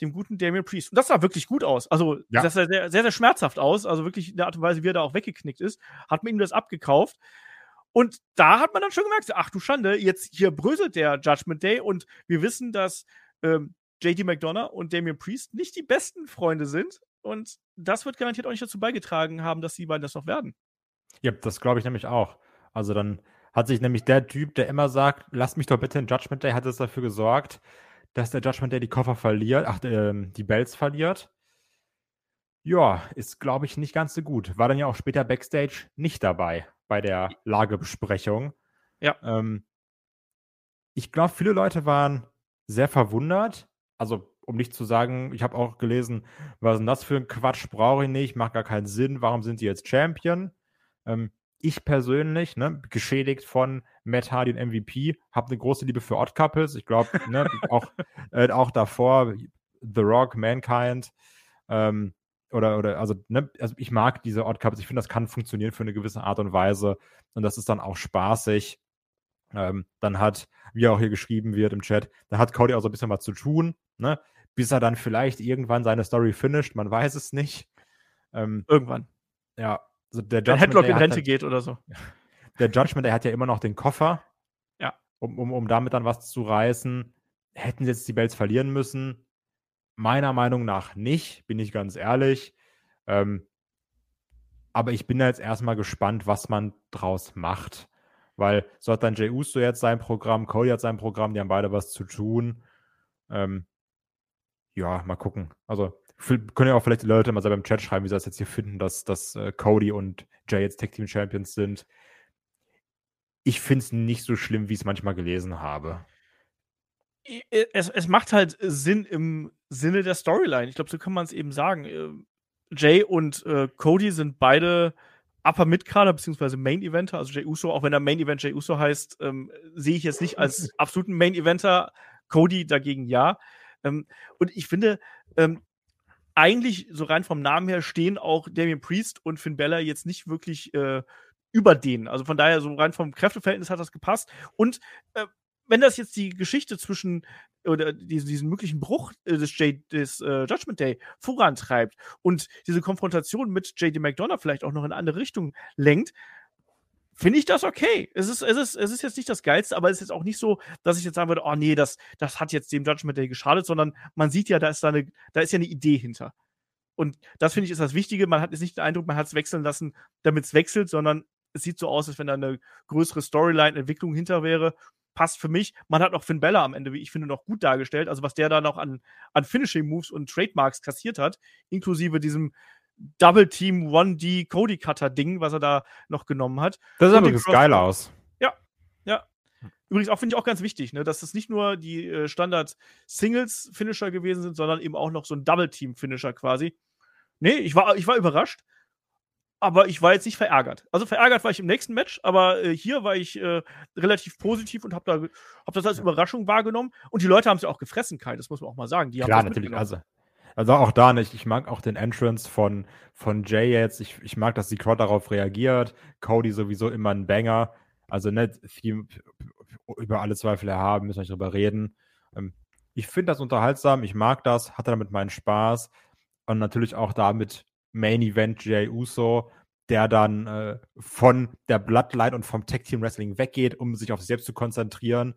B: dem guten Damien Priest. Und das sah wirklich gut aus. Also, ja. das sah sehr, sehr, sehr schmerzhaft aus. Also wirklich in der Art und Weise, wie er da auch weggeknickt ist, hat man ihm das abgekauft. Und da hat man dann schon gemerkt, ach du Schande, jetzt hier bröselt der Judgment Day und wir wissen, dass ähm, JD McDonough und Damien Priest nicht die besten Freunde sind. Und das wird garantiert auch nicht dazu beigetragen haben, dass die beiden das noch werden.
C: Ja, das glaube ich nämlich auch. Also dann hat sich nämlich der Typ, der immer sagt, lass mich doch bitte in Judgment Day, hat es dafür gesorgt, dass der Judgment Day die Koffer verliert, ach, äh, die Bells verliert. Ja, ist, glaube ich, nicht ganz so gut. War dann ja auch später Backstage nicht dabei bei der Lagebesprechung.
B: Ja.
C: Ähm, ich glaube, viele Leute waren sehr verwundert. Also, um nicht zu sagen, ich habe auch gelesen, was ist denn das für ein Quatsch, brauche ich nicht, macht gar keinen Sinn, warum sind sie jetzt Champion? Ähm, ich persönlich, ne, geschädigt von Matt Hardy und MVP, habe eine große Liebe für Odd Couples. Ich glaube, ne, auch, äh, auch davor The Rock, Mankind, ähm, oder, oder, also, ne, also ich mag diese Odd Couples. Ich finde, das kann funktionieren für eine gewisse Art und Weise. Und das ist dann auch spaßig. Ähm, dann hat, wie auch hier geschrieben wird im Chat, da hat Cody auch so ein bisschen was zu tun, ne? Bis er dann vielleicht irgendwann seine Story finisht, man weiß es nicht.
B: Ähm, irgendwann.
C: Ja,
B: also der Judgment Headlock in Rente halt, geht oder so.
C: Der Judgment, der hat ja immer noch den Koffer.
B: Ja.
C: Um, um, um damit dann was zu reißen. Hätten sie jetzt die Bells verlieren müssen? Meiner Meinung nach nicht, bin ich ganz ehrlich. Ähm, aber ich bin da jetzt erstmal gespannt, was man draus macht. Weil so hat dann Jey Uso jetzt sein Programm, Cody hat sein Programm, die haben beide was zu tun. Ähm, ja, mal gucken. Also können ja auch vielleicht die Leute mal selber im Chat schreiben, wie sie das jetzt hier finden, dass, dass äh, Cody und Jay jetzt Tag Team Champions sind. Ich finde es nicht so schlimm, wie ich es manchmal gelesen habe.
B: Es, es macht halt Sinn im Sinne der Storyline. Ich glaube, so kann man es eben sagen. Äh, Jay und äh, Cody sind beide Upper Mid-Kader beziehungsweise Main Eventer, also Jay Uso, auch wenn der Main Event Jay Uso heißt, ähm, sehe ich jetzt nicht als absoluten Main Eventer. Cody dagegen ja. Ähm, und ich finde, ähm, eigentlich, so rein vom Namen her, stehen auch Damien Priest und Finn Bella jetzt nicht wirklich äh, über denen. Also von daher, so rein vom Kräfteverhältnis hat das gepasst. Und äh, wenn das jetzt die Geschichte zwischen oder diesen, diesen möglichen Bruch äh, des, J, des äh, Judgment Day vorantreibt und diese Konfrontation mit JD McDonough vielleicht auch noch in eine andere Richtung lenkt, finde ich das okay. Es ist, es, ist, es ist jetzt nicht das Geilste, aber es ist jetzt auch nicht so, dass ich jetzt sagen würde, oh nee, das, das hat jetzt dem Judgment Day geschadet, sondern man sieht ja, da ist, da, eine, da ist ja eine Idee hinter. Und das finde ich ist das Wichtige. Man hat jetzt nicht den Eindruck, man hat es wechseln lassen, damit es wechselt, sondern es sieht so aus, als wenn da eine größere Storyline-Entwicklung hinter wäre. Passt für mich. Man hat auch Finn Bella am Ende, wie ich finde, noch gut dargestellt. Also, was der da noch an, an Finishing-Moves und Trademarks kassiert hat, inklusive diesem Double Team 1D Cody Cutter Ding, was er da noch genommen hat.
C: Das sah übrigens geil aus.
B: Ja, ja. Übrigens auch finde ich auch ganz wichtig, ne, dass es nicht nur die äh, Standard Singles Finisher gewesen sind, sondern eben auch noch so ein Double Team Finisher quasi. Nee, ich war ich war überrascht, aber ich war jetzt nicht verärgert. Also verärgert war ich im nächsten Match, aber äh, hier war ich äh, relativ positiv und habe da hab das als Überraschung wahrgenommen und die Leute haben es ja auch gefressen, Kai, das muss man auch mal sagen. Die
C: Klar, natürlich, also also auch da nicht. Ich mag auch den Entrance von, von Jay jetzt. Ich, ich mag, dass die Crowd darauf reagiert. Cody sowieso immer ein Banger. Also nicht viel über alle Zweifel erhaben, müssen wir nicht drüber reden. Ähm, ich finde das unterhaltsam, ich mag das, hatte damit meinen Spaß. Und natürlich auch damit Main Event Jay Uso, der dann äh, von der Bloodline und vom Tag Team Wrestling weggeht, um sich auf sich selbst zu konzentrieren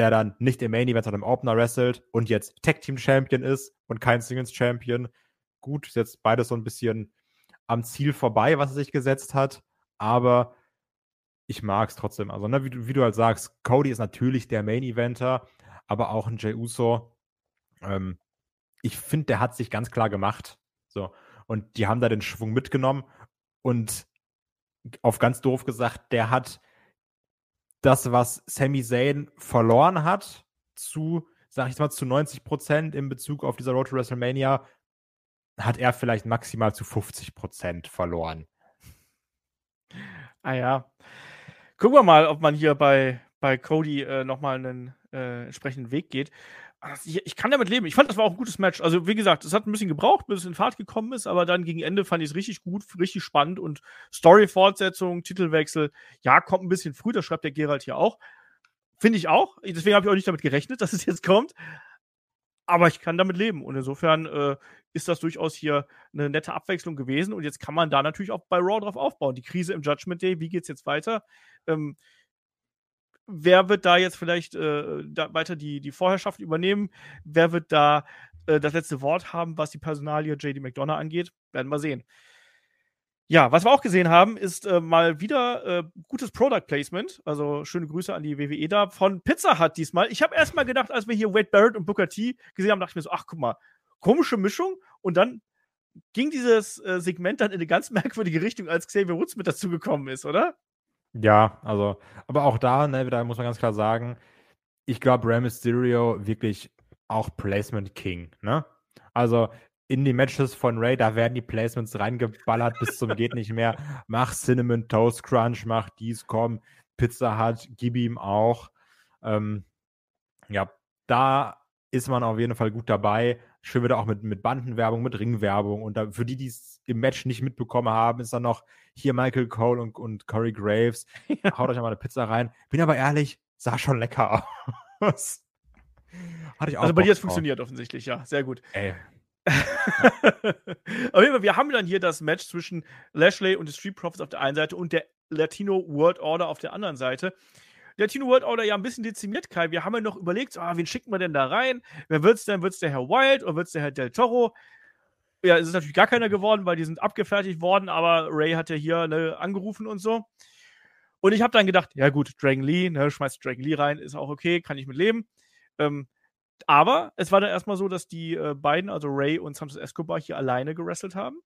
C: der dann nicht im Main Event, sondern im Opener wrestelt und jetzt Tag Team Champion ist und kein Singles Champion. Gut, ist jetzt beides so ein bisschen am Ziel vorbei, was er sich gesetzt hat, aber ich mag es trotzdem. Also, ne, wie, wie, du halt sagst, Cody ist natürlich der Main Eventer, aber auch ein Jey Uso. Ähm, ich finde, der hat sich ganz klar gemacht. So. Und die haben da den Schwung mitgenommen und auf ganz doof gesagt, der hat das, was Sami Zayn verloren hat, zu, sag ich mal, zu 90 Prozent in Bezug auf dieser Road to WrestleMania, hat er vielleicht maximal zu 50 Prozent verloren.
B: Ah ja. Gucken wir mal, ob man hier bei, bei Cody äh, nochmal einen äh, entsprechenden Weg geht. Ich, ich, kann damit leben. Ich fand, das war auch ein gutes Match. Also, wie gesagt, es hat ein bisschen gebraucht, bis es in Fahrt gekommen ist, aber dann gegen Ende fand ich es richtig gut, richtig spannend und Story-Fortsetzung, Titelwechsel. Ja, kommt ein bisschen früh, das schreibt der Gerald hier auch. Finde ich auch. Deswegen habe ich auch nicht damit gerechnet, dass es jetzt kommt. Aber ich kann damit leben. Und insofern äh, ist das durchaus hier eine nette Abwechslung gewesen. Und jetzt kann man da natürlich auch bei Raw drauf aufbauen. Die Krise im Judgment Day, wie geht es jetzt weiter? Ähm, wer wird da jetzt vielleicht äh, da weiter die, die Vorherrschaft übernehmen? Wer wird da äh, das letzte Wort haben, was die Personalie JD McDonough angeht? Werden wir sehen. Ja, was wir auch gesehen haben, ist äh, mal wieder äh, gutes Product Placement. Also schöne Grüße an die WWE da von Pizza Hut diesmal. Ich habe erst mal gedacht, als wir hier Wade Barrett und Booker T gesehen haben, dachte ich mir so, ach guck mal, komische Mischung. Und dann ging dieses äh, Segment dann in eine ganz merkwürdige Richtung, als Xavier Woods mit dazu gekommen ist, oder?
C: Ja, also, aber auch da, ne, da muss man ganz klar sagen, ich glaube, Rey Mysterio wirklich auch Placement King, ne? Also in die Matches von Ray, da werden die Placements reingeballert bis zum geht nicht mehr. Mach Cinnamon Toast Crunch, mach dies, komm, Pizza Hut, gib ihm auch. Ähm, ja, da ist man auf jeden Fall gut dabei. Schön wieder auch mit, mit Bandenwerbung, mit Ringwerbung. Und da, für die, die es im Match nicht mitbekommen haben, ist dann noch hier Michael Cole und, und Corey Graves. Ja. Haut euch mal eine Pizza rein. Bin aber ehrlich, sah schon lecker aus.
B: Hatte ich auch also bei dir hat es funktioniert offensichtlich, ja. Sehr gut. Ey. auf jeden Fall, wir haben dann hier das Match zwischen Lashley und den Street Profits auf der einen Seite und der Latino World Order auf der anderen Seite der Latino World Order ja ein bisschen dezimiert, Kai. Wir haben ja noch überlegt, ah, wen schicken wir denn da rein? Wer wird es denn? Wird es der Herr Wild oder wird es der Herr Del Toro? Ja, es ist natürlich gar keiner geworden, weil die sind abgefertigt worden, aber Ray hat ja hier ne, angerufen und so. Und ich habe dann gedacht, ja gut, Dragon Lee, ne, schmeißt Dragon Lee rein, ist auch okay, kann ich mit leben. Ähm, aber es war dann erstmal so, dass die äh, beiden, also Ray und Santos Escobar, hier alleine gerestelt haben.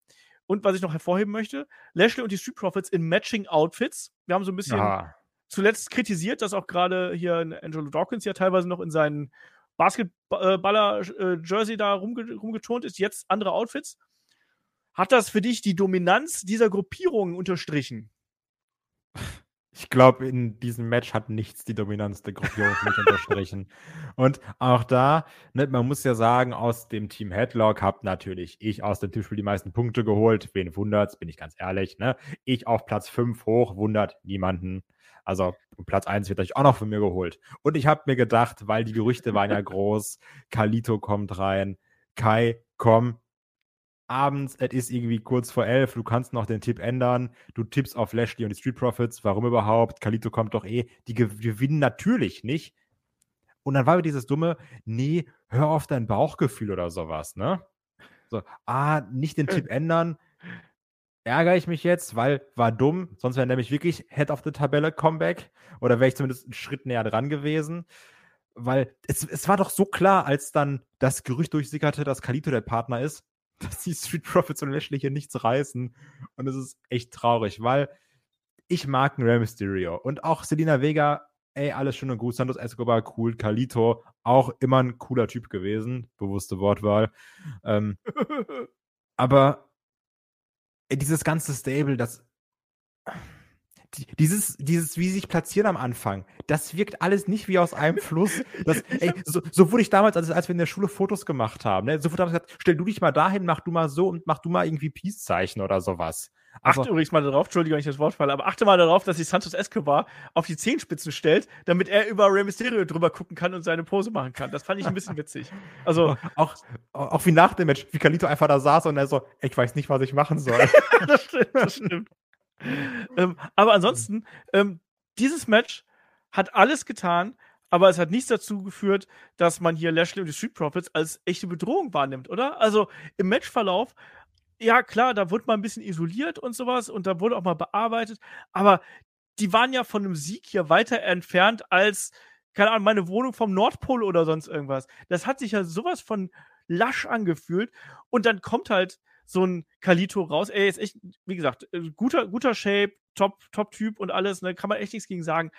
B: Und was ich noch hervorheben möchte, Lashley und die Street Profits in Matching Outfits. Wir haben so ein bisschen ja zuletzt kritisiert, dass auch gerade hier Angelo Dawkins ja teilweise noch in seinen Basketballer-Jersey da rumge rumgeturnt ist, jetzt andere Outfits. Hat das für dich die Dominanz dieser Gruppierungen unterstrichen?
C: Ich glaube, in diesem Match hat nichts die Dominanz der Gruppierung mich unterstrichen. Und auch da, ne, man muss ja sagen, aus dem Team Headlock habe natürlich ich aus dem Tischspiel die meisten Punkte geholt. Wen wundert's, bin ich ganz ehrlich. Ne? Ich auf Platz 5 hoch, wundert niemanden. Also Platz 1 wird euch auch noch von mir geholt. Und ich habe mir gedacht, weil die Gerüchte waren ja groß, Kalito kommt rein, Kai, komm, abends, es ist irgendwie kurz vor elf, du kannst noch den Tipp ändern, du tippst auf Lashley und die Street Profits, warum überhaupt? Kalito kommt doch eh, die gewinnen natürlich nicht. Und dann war mir dieses dumme, nee, hör auf dein Bauchgefühl oder sowas, ne? So, ah, nicht den Tipp ändern, ärgere ich mich jetzt, weil war dumm, sonst wäre nämlich wirklich Head of the Tabelle Comeback oder wäre ich zumindest einen Schritt näher dran gewesen. Weil es, es war doch so klar, als dann das Gerücht durchsickerte, dass Kalito der Partner ist, dass die Street Profits und Lashley hier nichts reißen. Und es ist echt traurig, weil ich mag einen Rey Mysterio und auch Selina Vega, ey, alles schön und gut. Santos Escobar, cool. Kalito, auch immer ein cooler Typ gewesen. Bewusste Wortwahl. Ähm, aber dieses ganze Stable, das dieses, dieses, wie sie sich platzieren am Anfang, das wirkt alles nicht wie aus einem Fluss. Das, ey, so, so, wurde ich damals, als, als wir in der Schule Fotos gemacht haben, ne, sofort habe ich gesagt, stell du dich mal dahin, mach du mal so und mach du mal irgendwie Peace-Zeichen oder sowas.
B: Also, achte übrigens mal darauf, Entschuldigung, wenn ich das Wort falle, aber achte mal darauf, dass sich Santos Escobar auf die Zehenspitzen stellt, damit er über Rey Mysterio drüber gucken kann und seine Pose machen kann. Das fand ich ein bisschen witzig. Also
C: auch, auch wie nach dem Match, wie Kalito einfach da saß und er so, ich weiß nicht, was ich machen soll.
B: das stimmt, das stimmt. ähm, aber ansonsten, ähm, dieses Match hat alles getan, aber es hat nichts dazu geführt, dass man hier Lashley und die Street Profits als echte Bedrohung wahrnimmt, oder? Also im Matchverlauf ja, klar, da wurde mal ein bisschen isoliert und sowas und da wurde auch mal bearbeitet, aber die waren ja von einem Sieg hier weiter entfernt als, keine Ahnung, meine Wohnung vom Nordpol oder sonst irgendwas. Das hat sich ja sowas von lasch angefühlt und dann kommt halt so ein Kalito raus. Er ist echt, wie gesagt, äh, guter, guter Shape, Top, Top-Typ und alles, ne, kann man echt nichts gegen sagen.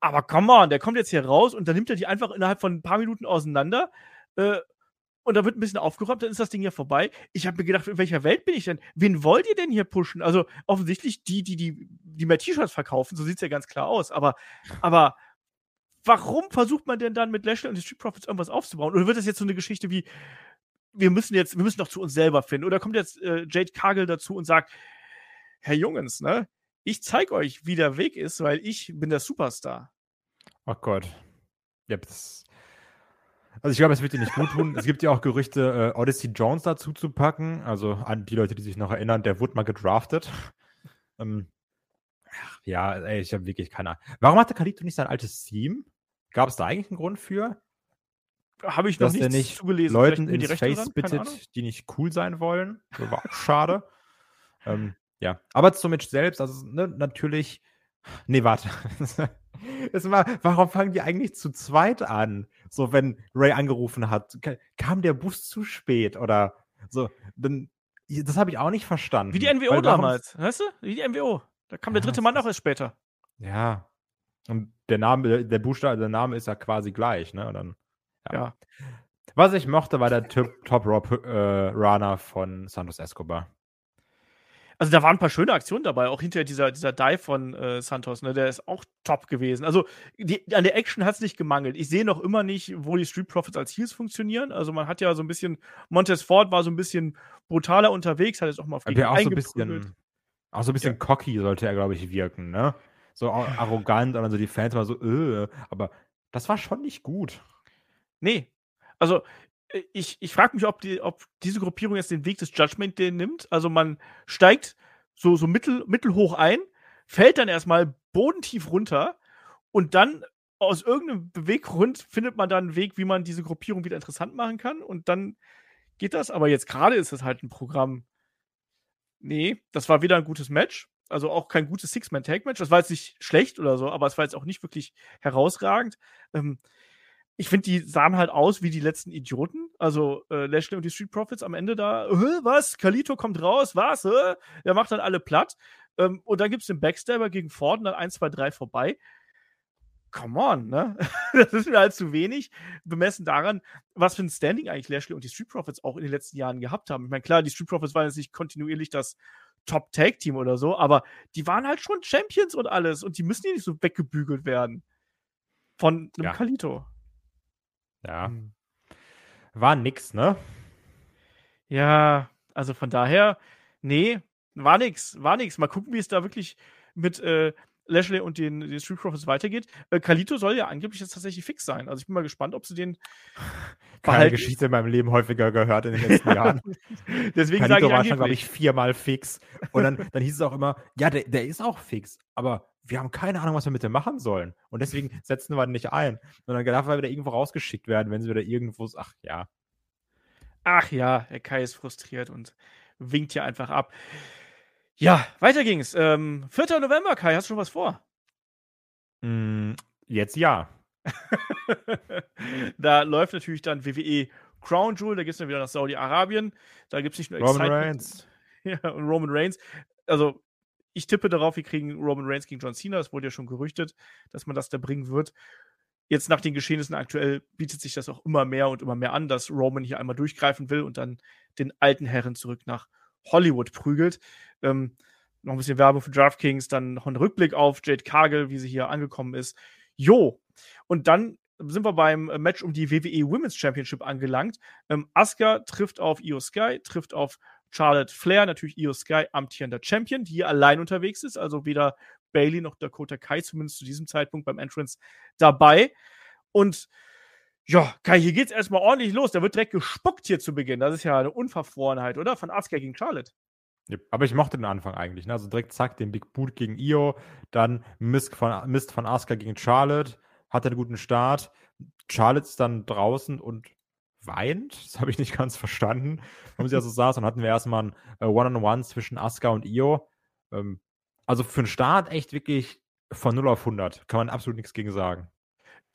B: Aber come on, der kommt jetzt hier raus und dann nimmt er die einfach innerhalb von ein paar Minuten auseinander. Äh, und da wird ein bisschen aufgeräumt, dann ist das Ding ja vorbei. Ich habe mir gedacht, in welcher Welt bin ich denn? Wen wollt ihr denn hier pushen? Also offensichtlich die, die die die mehr T-Shirts verkaufen, so sieht es ja ganz klar aus. Aber, aber warum versucht man denn dann mit Lashley und den Street Profits irgendwas aufzubauen? Oder wird das jetzt so eine Geschichte wie, wir müssen jetzt, wir müssen doch zu uns selber finden? Oder kommt jetzt äh, Jade Cargill dazu und sagt, Herr Jungens, ne, ich zeige euch, wie der Weg ist, weil ich bin der Superstar.
C: Oh Gott. Ja, das, also ich glaube, es wird dir nicht gut tun. es gibt ja auch Gerüchte, äh, Odyssey Jones dazu zu packen. Also an die Leute, die sich noch erinnern, der wurde mal gedraftet. ähm, ja, ey, ich habe wirklich keine Ahnung. Warum hatte Kalito nicht sein altes Team? Gab es da eigentlich einen Grund für?
B: Habe ich noch
C: dass er nicht zugelesen. Leuten ins Face bittet, die nicht cool sein wollen. Das war auch schade. ähm, ja, aber zum Match selbst, also ne, natürlich. Nee, warte. Es war, warum fangen die eigentlich zu zweit an? So, wenn Ray angerufen hat, kam der Bus zu spät oder so. Dann, das habe ich auch nicht verstanden.
B: Wie die NWO damals, weißt du? Wie die NWO. Da kam ja, der dritte Mann auch erst später.
C: Ja. Und der Name, der Buchstabe, der Name ist ja quasi gleich, ne? Und dann, ja. ja. Was ich mochte, war der Top Rob äh, Runner von Santos Escobar
B: also da waren ein paar schöne Aktionen dabei, auch hinterher dieser, dieser Dive von äh, Santos, ne, der ist auch top gewesen. Also die, an der Action hat es nicht gemangelt. Ich sehe noch immer nicht, wo die Street Profits als Heels funktionieren. Also man hat ja so ein bisschen, Montez Ford war so ein bisschen brutaler unterwegs, hat jetzt auch mal auf
C: die auch so ein bisschen, auch so ein bisschen ja. cocky sollte er, glaube ich, wirken, ne? So arrogant und dann so die Fans mal so, äh, aber das war schon nicht gut.
B: Nee. Also ich, ich frage mich, ob, die, ob diese Gruppierung jetzt den Weg des Judgment Day nimmt. Also man steigt so, so mittel, mittelhoch ein, fällt dann erstmal bodentief runter und dann aus irgendeinem Beweggrund findet man dann einen Weg, wie man diese Gruppierung wieder interessant machen kann und dann geht das. Aber jetzt gerade ist es halt ein Programm. Nee, das war wieder ein gutes Match. Also auch kein gutes Six-Man-Tag-Match. Das war jetzt nicht schlecht oder so, aber es war jetzt auch nicht wirklich herausragend. Ähm, ich finde, die sahen halt aus wie die letzten Idioten. Also äh, Lashley und die Street Profits am Ende da, was? Kalito kommt raus, was? Äh? Der macht dann alle platt. Ähm, und dann gibt es den Backstabber gegen Ford und dann 1, 2, 3 vorbei. Come on, ne? das ist mir halt zu wenig, bemessen daran, was für ein Standing eigentlich Lashley und die Street Profits auch in den letzten Jahren gehabt haben. Ich meine, klar, die Street Profits waren jetzt nicht kontinuierlich das Top-Tag-Team oder so, aber die waren halt schon Champions und alles und die müssen hier nicht so weggebügelt werden. Von einem ja. Kalito.
C: Ja. Mhm. War nix, ne?
B: Ja, also von daher, nee, war nix, war nix. Mal gucken, wie es da wirklich mit äh, Lashley und den, den Street Profits weitergeht. Äh, Kalito soll ja angeblich jetzt tatsächlich fix sein. Also ich bin mal gespannt, ob sie den.
C: Keine Geschichte in meinem Leben häufiger gehört in den letzten Jahren.
B: Deswegen sage ich
C: war schon, glaube ich, viermal fix. Und dann, dann hieß es auch immer, ja, der, der ist auch fix. Aber wir haben keine Ahnung, was wir mit dem machen sollen. Und deswegen setzen wir den nicht ein. Und dann darf er wieder irgendwo rausgeschickt werden, wenn sie wieder irgendwo, ach ja.
B: Ach ja, Herr Kai ist frustriert und winkt hier einfach ab. Ja, weiter ging's. Ähm, 4. November, Kai, hast du schon was vor?
C: Mm, jetzt ja.
B: da läuft natürlich dann WWE Crown Jewel, da gibt es dann wieder nach Saudi-Arabien. Da gibt es nicht nur
C: Roman Excitement. Reigns.
B: Ja, und Roman Reigns. Also ich tippe darauf, wir kriegen Roman Reigns gegen John Cena. Es wurde ja schon gerüchtet, dass man das da bringen wird. Jetzt nach den Geschehnissen aktuell bietet sich das auch immer mehr und immer mehr an, dass Roman hier einmal durchgreifen will und dann den alten Herren zurück nach Hollywood prügelt. Ähm, noch ein bisschen Werbung für DraftKings, dann noch ein Rückblick auf Jade Cargill, wie sie hier angekommen ist. Jo. Und dann sind wir beim Match um die WWE Women's Championship angelangt. Ähm, Asuka trifft auf Io Sky, trifft auf Charlotte Flair, natürlich Io Sky, amtierender Champion, die hier allein unterwegs ist, also weder Bailey noch Dakota Kai, zumindest zu diesem Zeitpunkt beim Entrance dabei. Und ja, Kai, hier geht's erstmal ordentlich los. Da wird direkt gespuckt hier zu Beginn. Das ist ja eine Unverfrorenheit, oder? Von Asuka gegen Charlotte.
C: Ja, aber ich mochte den Anfang eigentlich. Ne? Also direkt zack, den Big Boot gegen Io, dann Mist von, Mist von Asuka gegen Charlotte, hat einen guten Start. Charlotte ist dann draußen und weint. Das habe ich nicht ganz verstanden, warum sie da so saß. Und hatten wir erstmal ein äh, One-on-One zwischen Asuka und Io. Ähm, also für den Start echt wirklich von 0 auf 100. Kann man absolut nichts gegen sagen.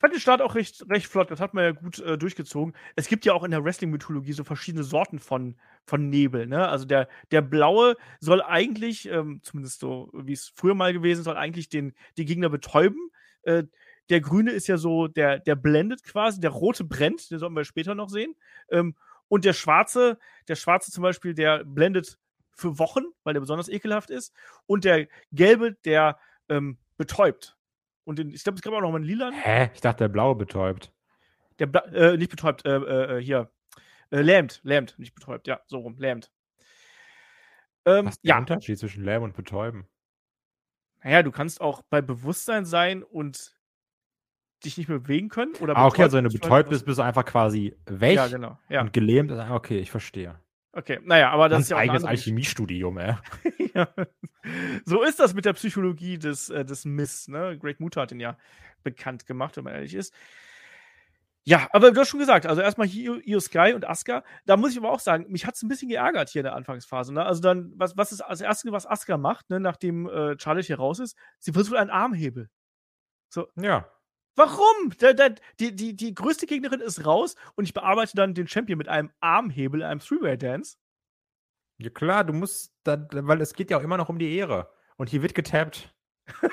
B: Ich fand den Start auch recht, recht flott. Das hat man ja gut äh, durchgezogen. Es gibt ja auch in der Wrestling-Mythologie so verschiedene Sorten von, von Nebel. Ne? Also der, der blaue soll eigentlich, ähm, zumindest so wie es früher mal gewesen, soll eigentlich den, die Gegner betäuben. Äh, der grüne ist ja so, der, der blendet quasi, der rote brennt, den sollen wir später noch sehen. Ähm, und der schwarze, der schwarze zum Beispiel, der blendet für Wochen, weil der besonders ekelhaft ist. Und der gelbe, der ähm, betäubt. Und den, ich glaube, es gab auch noch mal einen lilan.
C: Hä? Ich dachte, der blaue betäubt.
B: Der Bla äh, nicht betäubt, äh, äh, äh hier. Äh, lähmt, lähmt, nicht betäubt, ja, so rum, lähmt.
C: Ähm, Was ist der ja. Unterschied zwischen lähmen und betäuben?
B: Naja, du kannst auch bei Bewusstsein sein und dich nicht mehr bewegen können. Oder
C: ah, okay, also wenn du betäubt bist, bist du einfach quasi weg
B: ja, genau, ja.
C: und gelähmt. Okay, ich verstehe.
B: Okay, naja, aber das
C: Ganz
B: ist ja
C: auch eigenes Alchemiestudium, ey.
B: ja. So ist das mit der Psychologie des, äh, des Miss. Ne? Greg Mutter hat ihn ja bekannt gemacht, wenn man ehrlich ist. Ja, aber du hast schon gesagt, also erstmal hier Io Sky und Asuka. Da muss ich aber auch sagen, mich hat es ein bisschen geärgert hier in der Anfangsphase. Ne? Also dann, was, was ist das Erste, was Asuka macht, ne, nachdem äh, Charlotte hier raus ist? Sie versucht einen Armhebel. So.
C: Ja.
B: Warum? Der, die, die, die größte Gegnerin ist raus und ich bearbeite dann den Champion mit einem Armhebel, einem Three-Way-Dance.
C: Ja klar, du musst, dann, weil es geht ja auch immer noch um die Ehre. Und hier wird getappt.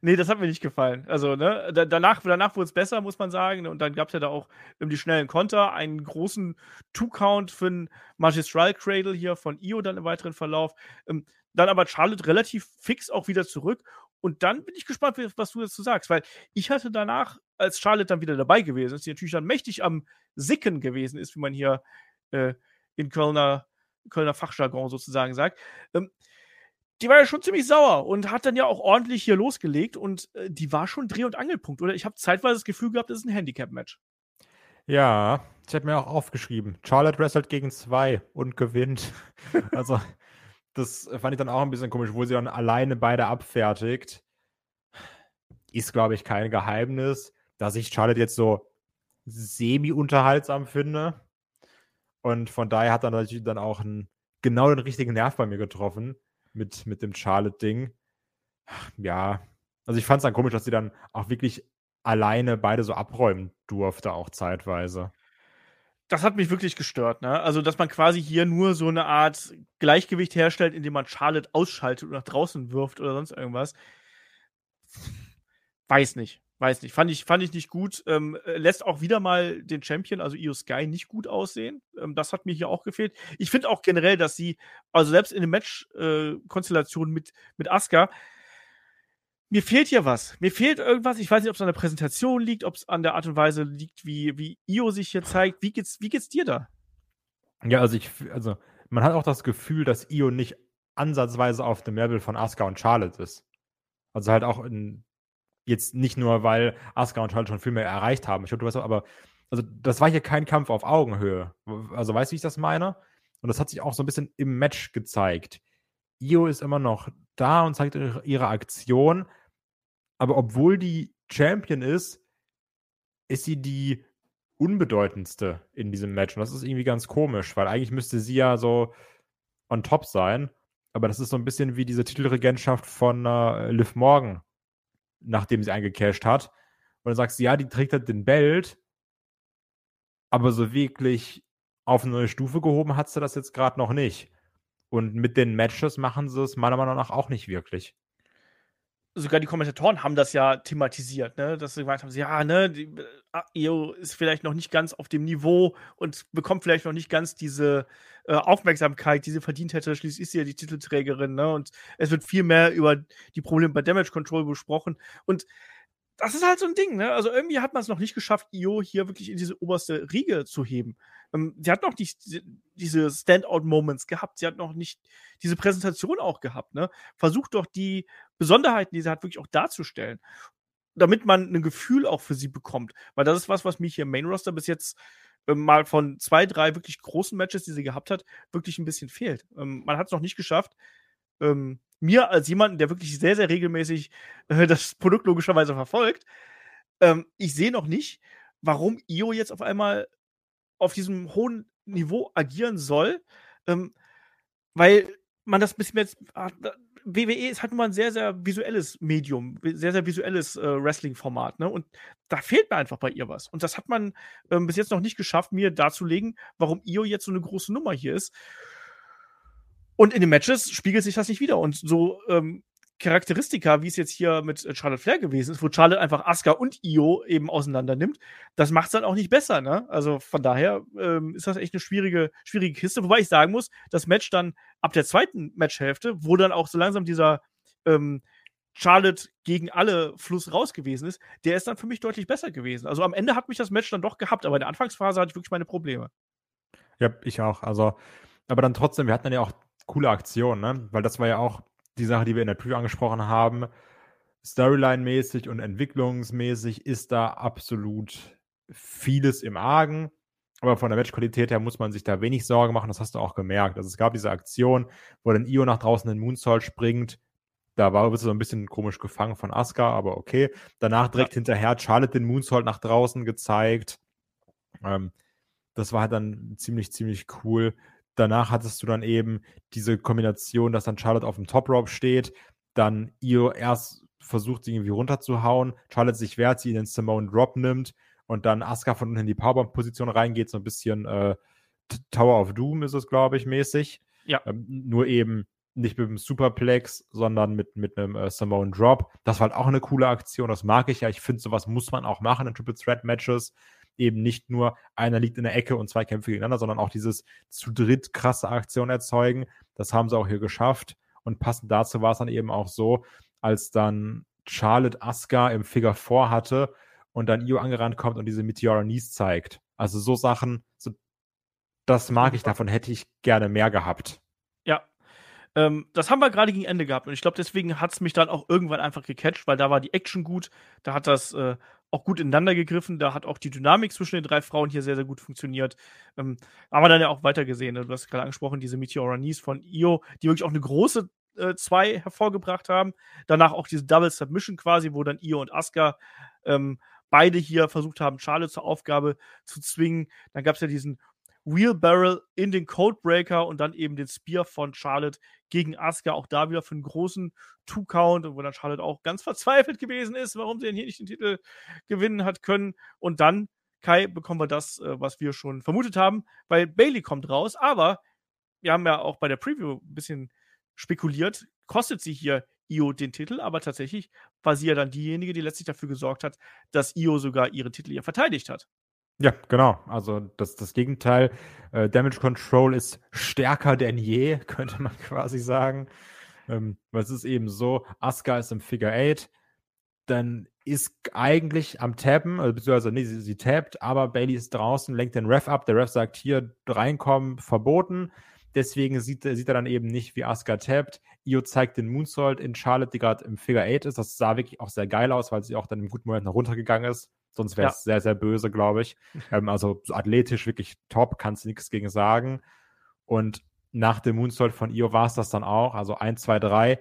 B: nee, das hat mir nicht gefallen. Also, ne, da, danach, danach wurde es besser, muss man sagen. Und dann gab es ja da auch um, die schnellen Konter, einen großen Two-Count für einen Magistral Cradle hier von Io dann im weiteren Verlauf. Ähm, dann aber Charlotte relativ fix auch wieder zurück und dann bin ich gespannt, was du dazu sagst, weil ich hatte danach, als Charlotte dann wieder dabei gewesen ist, die natürlich dann mächtig am Sicken gewesen ist, wie man hier äh, in Kölner, Kölner Fachjargon sozusagen sagt, ähm, die war ja schon ziemlich sauer und hat dann ja auch ordentlich hier losgelegt und äh, die war schon Dreh- und Angelpunkt, oder? Ich habe zeitweise das Gefühl gehabt, das ist ein Handicap-Match.
C: Ja, ich habe mir auch aufgeschrieben. Charlotte wrestelt gegen zwei und gewinnt. also das fand ich dann auch ein bisschen komisch, wo sie dann alleine beide abfertigt. Ist, glaube ich, kein Geheimnis, dass ich Charlotte jetzt so semi-unterhaltsam finde. Und von daher hat er natürlich dann auch einen, genau den richtigen Nerv bei mir getroffen mit, mit dem Charlotte-Ding. Ja, also ich fand es dann komisch, dass sie dann auch wirklich alleine beide so abräumen durfte, auch zeitweise
B: das hat mich wirklich gestört, ne? Also, dass man quasi hier nur so eine Art Gleichgewicht herstellt, indem man Charlotte ausschaltet und nach draußen wirft oder sonst irgendwas. Weiß nicht. Weiß nicht. Fand ich, fand ich nicht gut. Ähm, lässt auch wieder mal den Champion, also Io Sky, nicht gut aussehen. Ähm, das hat mir hier auch gefehlt. Ich finde auch generell, dass sie, also selbst in der Match-Konstellation äh, mit, mit Asuka, mir fehlt hier was. Mir fehlt irgendwas. Ich weiß nicht, ob es an der Präsentation liegt, ob es an der Art und Weise liegt, wie, wie Io sich hier zeigt. Wie geht's, wie geht's dir da?
C: Ja, also ich, also man hat auch das Gefühl, dass Io nicht ansatzweise auf dem Level von Asuka und Charlotte ist. Also halt auch in, jetzt nicht nur, weil Asuka und Charlotte schon viel mehr erreicht haben. Ich glaube, du weißt aber also das war hier kein Kampf auf Augenhöhe. Also weißt du, wie ich das meine? Und das hat sich auch so ein bisschen im Match gezeigt. Io ist immer noch da und zeigt ihre Aktion, aber obwohl die Champion ist, ist sie die unbedeutendste in diesem Match. Und das ist irgendwie ganz komisch, weil eigentlich müsste sie ja so on top sein. Aber das ist so ein bisschen wie diese Titelregentschaft von äh, Liv Morgan, nachdem sie eingecashed hat. Und dann sagst du, ja, die trägt halt den Belt, aber so wirklich auf eine neue Stufe gehoben hat sie das jetzt gerade noch nicht. Und mit den Matches machen sie es meiner Meinung nach auch nicht wirklich
B: sogar die Kommentatoren haben das ja thematisiert, ne? dass sie gesagt haben, ja, ne, die, EO ist vielleicht noch nicht ganz auf dem Niveau und bekommt vielleicht noch nicht ganz diese äh, Aufmerksamkeit, die sie verdient hätte. Schließlich ist sie ja die Titelträgerin, ne? Und es wird viel mehr über die Probleme bei Damage Control besprochen. Und das ist halt so ein Ding, ne? Also irgendwie hat man es noch nicht geschafft, Io hier wirklich in diese oberste Riege zu heben. Ähm, sie hat noch nicht diese Standout-Moments gehabt. Sie hat noch nicht diese Präsentation auch gehabt, ne? Versucht doch die Besonderheiten, die sie hat, wirklich auch darzustellen. Damit man ein Gefühl auch für sie bekommt. Weil das ist was, was mich hier im Main Roster bis jetzt ähm, mal von zwei, drei wirklich großen Matches, die sie gehabt hat, wirklich ein bisschen fehlt. Ähm, man hat es noch nicht geschafft, ähm, mir als jemanden, der wirklich sehr, sehr regelmäßig äh, das Produkt logischerweise verfolgt, ähm, ich sehe noch nicht, warum IO jetzt auf einmal auf diesem hohen Niveau agieren soll, ähm, weil man das ein bisschen jetzt. Ah, WWE ist halt nur ein sehr, sehr visuelles Medium, sehr, sehr visuelles äh, Wrestling-Format, ne? Und da fehlt mir einfach bei ihr was. Und das hat man ähm, bis jetzt noch nicht geschafft, mir darzulegen, warum Io jetzt so eine große Nummer hier ist. Und in den Matches spiegelt sich das nicht wieder. Und so ähm, Charakteristika, wie es jetzt hier mit äh, Charlotte Flair gewesen ist, wo Charlotte einfach Asuka und Io eben auseinander nimmt, das macht es dann auch nicht besser, ne? Also von daher ähm, ist das echt eine schwierige, schwierige Kiste. Wobei ich sagen muss, das Match dann ab der zweiten Matchhälfte, wo dann auch so langsam dieser ähm, Charlotte gegen alle Fluss raus gewesen ist, der ist dann für mich deutlich besser gewesen. Also am Ende hat mich das Match dann doch gehabt, aber in der Anfangsphase hatte ich wirklich meine Probleme.
C: Ja, ich auch. Also, aber dann trotzdem, wir hatten dann ja auch coole Aktionen, ne? Weil das war ja auch die Sache, die wir in der Preview angesprochen haben, Storyline-mäßig und entwicklungsmäßig ist da absolut vieles im Argen. Aber von der Matchqualität her muss man sich da wenig Sorge machen. Das hast du auch gemerkt. Also es gab diese Aktion, wo dann Io nach draußen in den Moonsault springt. Da war es so ein bisschen komisch gefangen von Asuka, aber okay. Danach direkt ja. hinterher Charlotte den Moonsault nach draußen gezeigt. Ähm, das war halt dann ziemlich, ziemlich cool danach hattest du dann eben diese Kombination, dass dann Charlotte auf dem Top Rope steht, dann Io erst versucht, sie irgendwie runterzuhauen, Charlotte sich wehrt, sie in den Simone Drop nimmt und dann Asuka von unten in die Powerbomb-Position reingeht, so ein bisschen äh, Tower of Doom ist es, glaube ich, mäßig.
B: Ja.
C: Ähm, nur eben nicht mit einem Superplex, sondern mit, mit einem äh, Simone Drop. Das war halt auch eine coole Aktion, das mag ich ja. Ich finde, sowas muss man auch machen in Triple Threat Matches eben nicht nur einer liegt in der Ecke und zwei kämpfen gegeneinander, sondern auch dieses zu dritt krasse Aktion erzeugen. Das haben sie auch hier geschafft. Und passend dazu war es dann eben auch so, als dann Charlotte Asuka im Figure 4 hatte und dann Io angerannt kommt und diese Meteora Knees zeigt. Also so Sachen, so, das mag ich, davon hätte ich gerne mehr gehabt.
B: Ja, ähm, das haben wir gerade gegen Ende gehabt und ich glaube, deswegen hat es mich dann auch irgendwann einfach gecatcht, weil da war die Action gut, da hat das äh, auch gut ineinander gegriffen. Da hat auch die Dynamik zwischen den drei Frauen hier sehr, sehr gut funktioniert. Ähm, haben wir dann ja auch weiter gesehen. Ne? Du hast gerade angesprochen, diese Meteoranis von Io, die wirklich auch eine große äh, zwei hervorgebracht haben. Danach auch diese Double Submission quasi, wo dann Io und Asuka ähm, beide hier versucht haben, Charlotte zur Aufgabe zu zwingen. Dann gab es ja diesen Wheelbarrel in den Codebreaker und dann eben den Spear von Charlotte gegen Asuka. Auch da wieder für einen großen Two-Count, wo dann Charlotte auch ganz verzweifelt gewesen ist, warum sie denn hier nicht den Titel gewinnen hat können. Und dann, Kai, bekommen wir das, äh, was wir schon vermutet haben, weil Bailey kommt raus. Aber wir haben ja auch bei der Preview ein bisschen spekuliert, kostet sie hier Io den Titel, aber tatsächlich war sie ja dann diejenige, die letztlich dafür gesorgt hat, dass Io sogar ihren Titel ihr verteidigt hat.
C: Ja, genau. Also das, das Gegenteil. Äh, Damage Control ist stärker denn je, könnte man quasi sagen. Ähm, weil es ist eben so, Asuka ist im Figure 8, dann ist eigentlich am Tappen, also beziehungsweise nee, sie, sie tappt, aber Bailey ist draußen, lenkt den Ref ab. Der Ref sagt hier, reinkommen, verboten. Deswegen sieht, sieht er dann eben nicht, wie Asuka tappt. Io zeigt den Moonsault in Charlotte, die gerade im Figure 8 ist. Das sah wirklich auch sehr geil aus, weil sie auch dann im guten Moment noch runtergegangen ist. Sonst wäre es ja. sehr, sehr böse, glaube ich. Ähm, also so athletisch wirklich top, kannst nichts gegen sagen. Und nach dem Moonsault von Io war es das dann auch. Also 1, 2, 3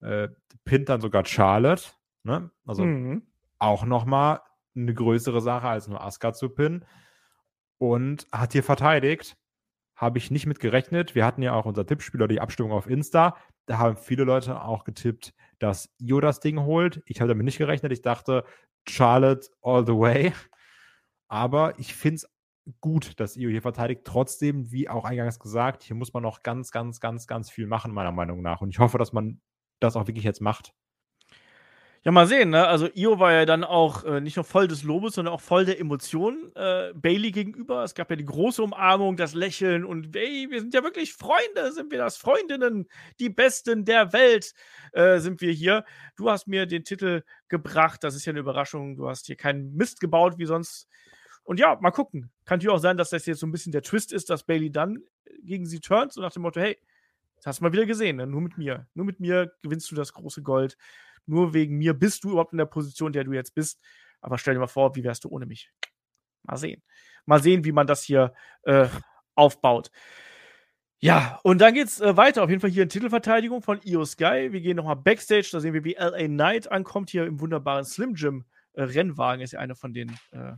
C: äh, pinnt dann sogar Charlotte. Ne? Also mhm. auch nochmal eine größere Sache als nur Asuka zu pinnen. Und hat hier verteidigt. Habe ich nicht mit gerechnet. Wir hatten ja auch unser Tippspiel oder die Abstimmung auf Insta. Da haben viele Leute auch getippt, dass Io das Ding holt. Ich habe damit nicht gerechnet. Ich dachte, Charlotte all the way. Aber ich finde es gut, dass Io hier verteidigt. Trotzdem, wie auch eingangs gesagt, hier muss man noch ganz, ganz, ganz, ganz viel machen, meiner Meinung nach. Und ich hoffe, dass man das auch wirklich jetzt macht.
B: Ja, mal sehen, ne? Also Io war ja dann auch äh, nicht nur voll des Lobes, sondern auch voll der Emotionen äh, Bailey gegenüber. Es gab ja die große Umarmung, das Lächeln und hey, wir sind ja wirklich Freunde, sind wir das? Freundinnen, die Besten der Welt äh, sind wir hier. Du hast mir den Titel gebracht, das ist ja eine Überraschung. Du hast hier keinen Mist gebaut wie sonst. Und ja, mal gucken. Kann natürlich auch sein, dass das jetzt so ein bisschen der Twist ist, dass Bailey dann gegen sie turnt, so nach dem Motto, hey, das hast du mal wieder gesehen, ne? nur mit mir. Nur mit mir gewinnst du das große Gold nur wegen mir bist du überhaupt in der Position, in der du jetzt bist. Aber stell dir mal vor, wie wärst du ohne mich? Mal sehen. Mal sehen, wie man das hier äh, aufbaut. Ja, und dann geht's äh, weiter. Auf jeden Fall hier in Titelverteidigung von Io Sky. Wir gehen nochmal Backstage. Da sehen wir, wie LA Knight ankommt hier im wunderbaren Slim Jim äh, Rennwagen. Ist ja einer von den, äh,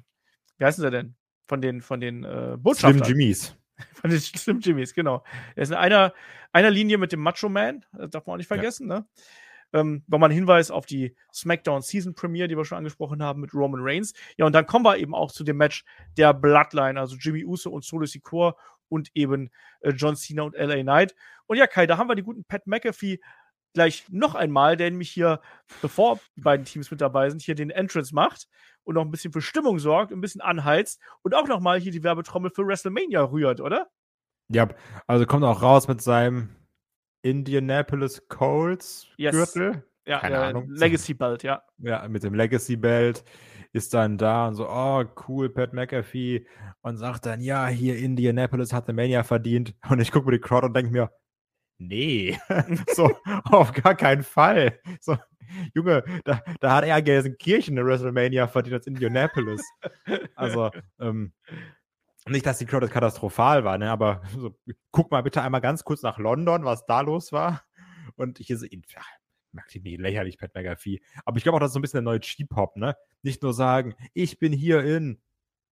B: wie heißen sie denn? Von den, von den äh, Botschaftern.
C: Slim Jimmys.
B: Von den Slim Jimmys, genau. Er ist in einer, einer Linie mit dem Macho Man. Das darf man auch nicht vergessen, ja. ne? Ähm, Nochmal ein Hinweis auf die SmackDown Season Premiere, die wir schon angesprochen haben mit Roman Reigns. Ja, und dann kommen wir eben auch zu dem Match der Bloodline, also Jimmy Uso und Solo Sikoa und eben äh, John Cena und LA Knight. Und ja, Kai, da haben wir die guten Pat McAfee gleich noch einmal, der nämlich hier, bevor die beiden Teams mit dabei sind, hier den Entrance macht und noch ein bisschen für Stimmung sorgt, ein bisschen anheizt und auch nochmal hier die Werbetrommel für WrestleMania rührt, oder?
C: Ja, also kommt auch raus mit seinem Indianapolis Colts
B: Yes.
C: Gürtel.
B: Ja,
C: Keine
B: äh,
C: Ahnung.
B: Legacy Belt, ja.
C: Ja, mit dem Legacy Belt ist dann da und so, oh, cool, Pat McAfee. Und sagt dann, ja, hier Indianapolis hat eine Mania verdient. Und ich gucke mir die Crowd und denke mir, nee, so, auf gar keinen Fall. So, Junge, da, da hat er Gelsenkirchen eine WrestleMania verdient als Indianapolis. Also, ähm, nicht, dass die Crowd katastrophal war, ne, aber so, guck mal bitte einmal ganz kurz nach London, was da los war. Und ich so, ja, mag die nie lächerlich, Pat McAfee. Aber ich glaube auch, das ist so ein bisschen der neue Cheap-Hop, ne? Nicht nur sagen, ich bin hier in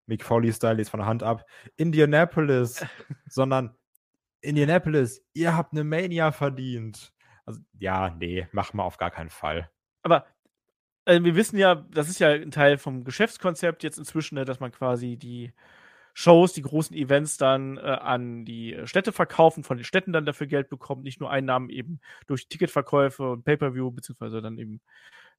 C: Mick Foley-Style, jetzt von der Hand ab, Indianapolis, sondern Indianapolis, ihr habt eine Mania verdient. Also, ja, nee, mach mal auf gar keinen Fall.
B: Aber äh, wir wissen ja, das ist ja ein Teil vom Geschäftskonzept jetzt inzwischen, ne, dass man quasi die Shows, die großen Events dann äh, an die Städte verkaufen, von den Städten dann dafür Geld bekommt, nicht nur Einnahmen eben durch Ticketverkäufe und Pay-per-View, beziehungsweise dann eben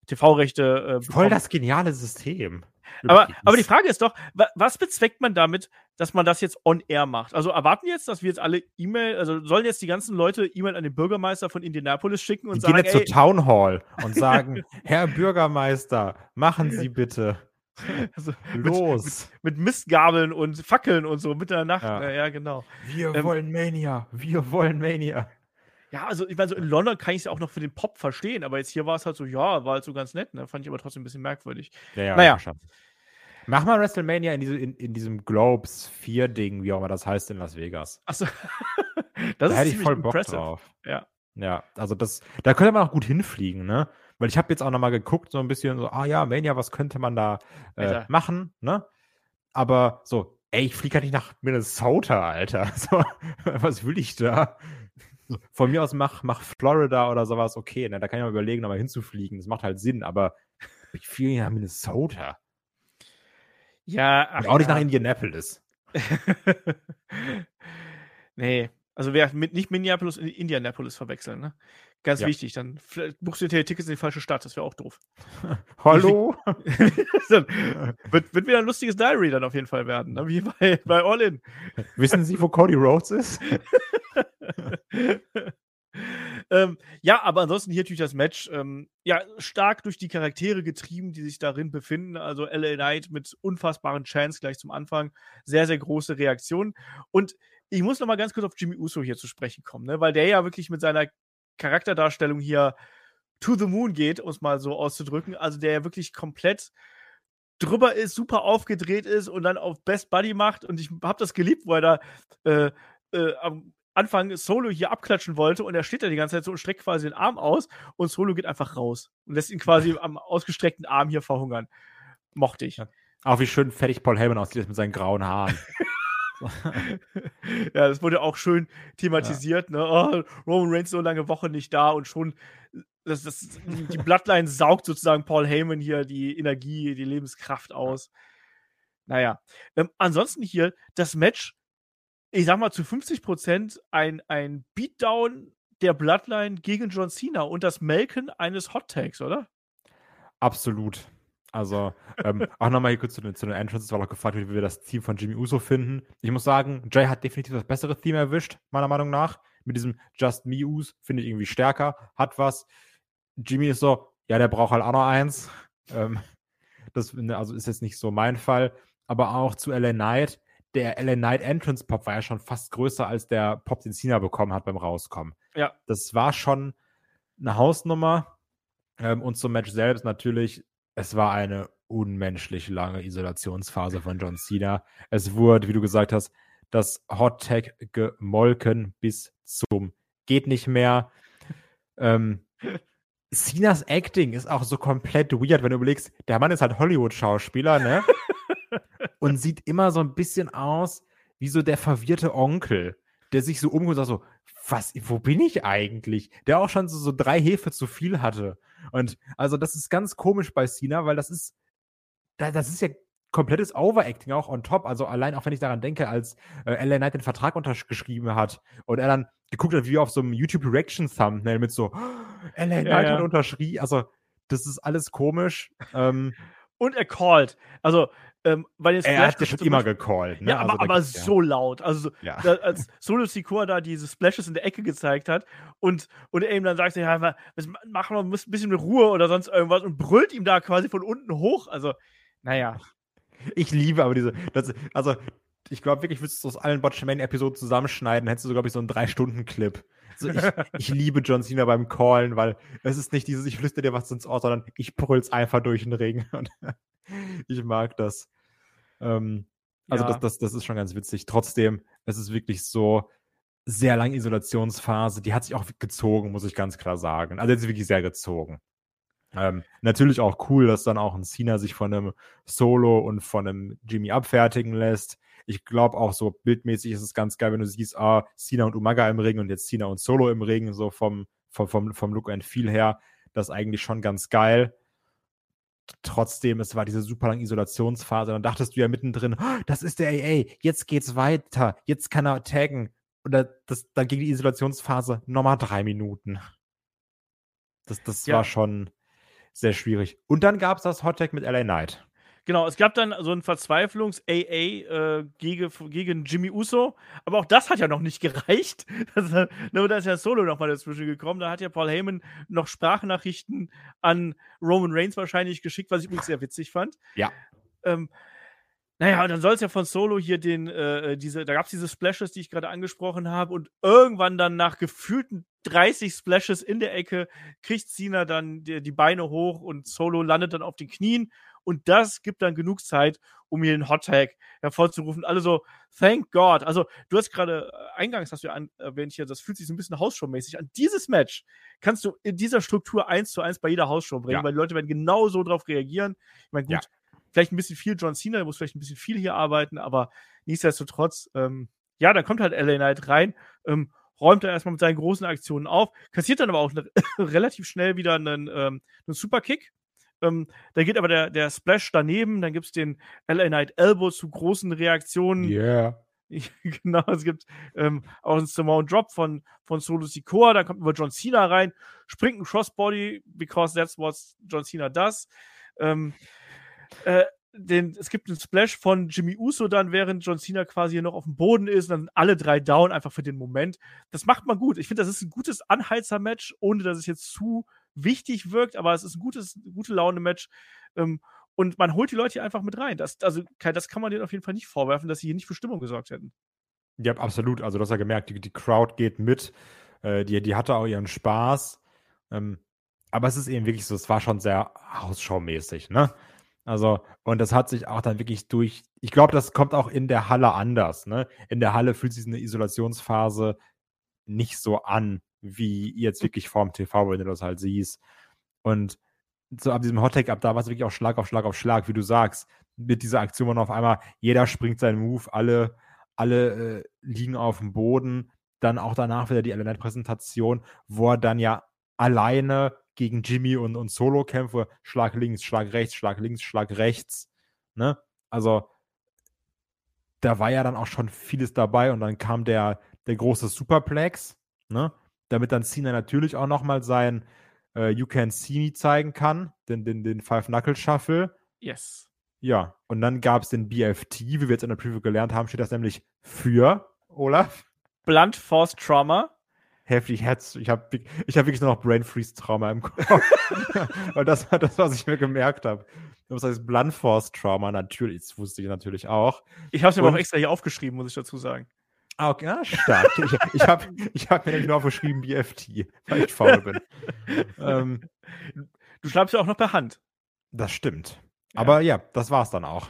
B: TV-Rechte. Äh,
C: Voll das geniale System.
B: aber, aber die Frage ist doch, wa was bezweckt man damit, dass man das jetzt on-air macht? Also erwarten jetzt, dass wir jetzt alle E-Mail, also sollen jetzt die ganzen Leute E-Mail an den Bürgermeister von Indianapolis schicken und
C: Die
B: sagen,
C: gehen jetzt zur Town Hall und sagen, Herr Bürgermeister, machen Sie bitte.
B: also,
C: Los.
B: mit Mistgabeln und Fackeln und so mitten in der Nacht.
C: Ja.
B: Ja, genau.
C: Wir
B: Ähm,
C: wollen Mania. Wir wollen Mania.
B: Ja, also ich meine, so in London kann ich es ja auch noch für den Pop verstehen, aber jetzt hier war es halt so, ja, war halt so ganz nett, ne? Fand ich aber trotzdem ein bisschen merkwürdig.
C: Ja, ja,
B: Naja.
C: Mach mal WrestleMania in, diese, in, in diesem Globes 4-Ding, wie auch immer das heißt, in Las Vegas.
B: Achso. das
C: da
B: ist
C: hätte ich voll Bock
B: impressive.
C: drauf.
B: Ja.
C: Ja, also das, da könnte man auch gut hinfliegen, ne? Weil ich habe jetzt auch nochmal geguckt, so ein bisschen so, ah ja, Mania, was könnte man da äh, machen, ne? Aber so, ey, ich fliege halt nicht nach Minnesota, Alter. So, was will ich da? Von mir aus mach, mach Florida oder sowas, okay, ne? Da kann ich mal überlegen, nochmal hinzufliegen. Das macht halt Sinn, aber ich fliege nach Minnesota.
B: Ja,
C: Und
B: ach,
C: auch nicht
B: ja.
C: nach Indianapolis.
B: nee, also wer mit nicht Minneapolis und Indianapolis verwechseln, ne? Ganz
C: Ja.
B: wichtig, dann buchst du dir Tickets in die falsche Stadt, das wäre auch doof.
C: Hallo?
B: dann wird, wird wieder ein lustiges Diary dann auf jeden Fall werden, ne? wie bei, bei All In.
C: Wissen Sie, wo Cody Rhodes ist?
B: ähm, ja, aber ansonsten hier natürlich das Match. Ähm, ja, stark durch die Charaktere getrieben, die sich darin befinden. Also LA Knight mit unfassbaren Chance gleich zum Anfang. Sehr, sehr große Reaktion. Und ich muss noch mal ganz kurz auf Jimmy Uso hier zu sprechen kommen, ne? weil der ja wirklich mit seiner Charakterdarstellung hier to the moon geht, um es mal so auszudrücken. Also der ja wirklich komplett drüber ist, super aufgedreht ist und dann auf Best Buddy macht. Und ich habe das geliebt, wo er äh, äh, am Anfang Solo hier abklatschen wollte und er steht da die ganze Zeit so und streckt quasi den Arm aus und Solo geht einfach raus und lässt ihn quasi am ausgestreckten Arm hier verhungern. Mochte ich.
C: Auch wie schön fertig Paul Heyman aussieht mit seinen grauen Haaren.
B: ja, das wurde auch schön thematisiert. Ne? Oh, Roman Reigns so lange Woche nicht da und schon das, das, die Bloodline saugt sozusagen Paul Heyman hier die Energie, die Lebenskraft aus. Naja, ähm, ansonsten hier das Match, ich sag mal zu 50% ein, ein Beatdown der Bloodline gegen John Cena und das Melken eines Hot Tags, oder?
C: Absolut. Also, ähm, auch nochmal hier kurz zu den, zu den Entrances, weil auch gefragt wird, wie wir das Team von Jimmy Uso finden. Ich muss sagen, Jay hat definitiv das bessere Theme erwischt, meiner Meinung nach. Mit diesem Just Me Us finde ich irgendwie stärker, hat was. Jimmy ist so, ja, der braucht halt auch noch eins. Ähm, das also ist jetzt nicht so mein Fall. Aber auch zu LA Knight. Der LA Knight Entrance Pop war ja schon fast größer als der Pop, den Cena bekommen hat beim Rauskommen.
B: Ja.
C: Das war schon eine Hausnummer. Ähm, und zum Match selbst natürlich, es war eine unmenschlich lange Isolationsphase von John Cena. Es wurde, wie du gesagt hast, das Hot Tag gemolken bis zum geht nicht mehr. Ähm, Cenas Acting ist auch so komplett weird, wenn du überlegst, der Mann ist halt Hollywood-Schauspieler, ne? und sieht immer so ein bisschen aus wie so der verwirrte Onkel, der sich so umguckt und sagt so, was, wo bin ich eigentlich? Der auch schon so, so drei Hefe zu viel hatte. Und also das ist ganz komisch bei Cena, weil das ist, da- das ist ja komplettes Overacting auch on top. Also allein auch wenn ich daran denke, als äh, LA Knight den Vertrag unterschrieben hat und er dann geguckt hat, wie auf so einem YouTube Reaction Thumbnail mit so, LA Knight
B: Ja, ja.
C: hat unterschrieben. Also, das ist alles komisch. ähm,
B: Und er called. Also, ähm, weil jetzt
C: er hat ja schon immer gecallt. Ne?
B: Ja, aber,
C: also,
B: aber
C: gibt's ja-
B: so laut. Also,
C: Ja.
B: da, als Solo Sikoa da diese Splashes in der Ecke gezeigt hat und, und er ihm dann sagt, ja, was ma- mach mal ein bisschen mit Ruhe oder sonst irgendwas und brüllt ihm da quasi von unten hoch. Also, naja.
C: Ich liebe aber diese. Das, also, ich glaube wirklich, würdest du aus allen Botchamania-Episoden zusammenschneiden, hättest du, glaube ich, so einen Drei-Stunden-Clip. Also ich, ich liebe John Cena beim Callen, weil es ist nicht dieses, ich flüster dir was ins Ohr, sondern ich brüll's einfach durch den. Und ich mag das. Ähm, also
B: Ja.
C: das, das, das ist schon ganz witzig. Trotzdem, es ist wirklich so sehr lange Isolationsphase. Die hat sich auch gezogen, muss ich ganz klar sagen. Also jetzt wirklich sehr gezogen. Ähm, natürlich auch cool, dass dann auch ein Cena sich von einem Solo und von einem Jimmy abfertigen lässt. Ich glaube auch so bildmäßig ist es ganz geil, wenn du siehst, ah, Cena und Umaga im Ring und jetzt Cena und Solo im Ring, so vom, vom, vom, vom Look and Feel her. Das ist eigentlich schon ganz geil. Trotzdem, es war diese super lange Isolationsphase. Dann dachtest du ja mittendrin, "Oh, das ist der AA, jetzt geht's weiter, jetzt kann er taggen. Oder das, dann ging die Isolationsphase nochmal drei Minuten. Das, das
B: Ja.
C: war schon sehr schwierig. Und dann gab es das Hot Tag mit LA Knight.
B: Genau, es gab dann so ein Verzweiflungs-AA äh, gegen, gegen Jimmy Uso, aber auch das hat ja noch nicht gereicht. Das, ne, da ist ja Solo nochmal dazwischen gekommen. Da hat ja Paul Heyman noch Sprachnachrichten an Roman Reigns wahrscheinlich geschickt, was ich übrigens sehr witzig fand.
C: Ja.
B: Ähm, naja, und dann soll es ja von Solo hier den, äh, diese, da gab es diese Splashes, die ich gerade angesprochen habe, und irgendwann dann nach gefühlten 30 Splashes in der Ecke kriegt Cena dann die, die Beine hoch und Solo landet dann auf den Knien und das gibt dann genug Zeit, um hier den Hot Tag hervorzurufen. Alle so, thank God. Also, du hast gerade äh, eingangs hast du ja an, erwähnt hier, das fühlt sich so ein bisschen Hausshow-mäßig an. Dieses Match kannst du in dieser Struktur eins zu eins bei jeder Hausshow bringen,
C: Ja.
B: weil die Leute werden genau so drauf reagieren. Ich meine, gut,
C: Ja.
B: vielleicht ein bisschen viel John Cena, der muss vielleicht ein bisschen viel hier arbeiten, aber nichtsdestotrotz, ähm, ja, dann kommt halt LA Knight rein, ähm, räumt er erstmal mit seinen großen Aktionen auf, kassiert dann aber auch relativ schnell wieder einen, ähm, einen Superkick. Ähm, da geht aber der, der Splash daneben, dann gibt es den LA Knight Elbow zu großen Reaktionen.
C: Yeah.
B: genau, es gibt ähm, auch einen Simone Drop von, von Solo Sikoa, dann kommt über John Cena rein, springt ein Crossbody, because that's what John Cena does. Ähm, äh, den, es gibt einen Splash von Jimmy Uso dann, während John Cena quasi hier noch auf dem Boden ist, und dann alle drei down, einfach für den Moment. Das macht man gut. Ich finde, das ist ein gutes Anheizer-Match, ohne dass es jetzt zu wichtig wirkt, aber es ist ein gutes, gute Laune-Match. Ähm, und man holt die Leute hier einfach mit rein. Das, also, das kann man denen auf jeden Fall nicht vorwerfen, dass sie hier nicht für Stimmung gesorgt hätten.
C: Ja, absolut. Also, du hast ja gemerkt, die, die Crowd geht mit. Äh, die, die hatte auch ihren Spaß. Ähm, aber es ist eben wirklich so, es war schon sehr hausschaumäßig, ne? Also, und das hat sich auch dann wirklich durch, ich glaube, das kommt auch in der Halle anders, ne? In der Halle fühlt sich eine Isolationsphase nicht so an, wie jetzt wirklich vorm TV, wenn du das halt siehst. Und so ab diesem Hottag, ab da war es wirklich auch Schlag auf Schlag auf Schlag, wie du sagst. Mit dieser Aktion wo auf einmal, jeder springt seinen Move, alle, alle äh, liegen auf dem Boden. Dann auch danach wieder die Element-Präsentation, wo er dann ja alleine gegen Jimmy und, und Solo kämpfe. Schlag links, Schlag rechts, Schlag links, Schlag rechts. Ne? Also, da war ja dann auch schon vieles dabei und dann kam der, der große Superplex, ne? Damit dann Cena natürlich auch nochmal sein äh, You Can See Me zeigen kann, den, den, den Five-Knuckle-Shuffle.
B: Yes.
C: Ja, und dann gab es den BFT, wie wir jetzt in der Preview gelernt haben, steht das nämlich für, Olaf,
B: Blunt Force Trauma.
C: heftig Herz. Ich habe ich hab wirklich nur noch Brain Freeze Trauma im Kopf. Weil das war das, was ich mir gemerkt habe. Das heißt Blunt Force Trauma, natürlich, das wusste ich natürlich auch.
B: Ich habe es mir aber auch extra hier aufgeschrieben, muss ich dazu sagen.
C: Ah, okay, ah, stark. ich ich habe ich hab mir nämlich nur aufgeschrieben BFT, weil ich faul bin. ähm,
B: Du schreibst ja auch noch per Hand.
C: das stimmt.
B: Ja.
C: Aber ja, das war's dann auch.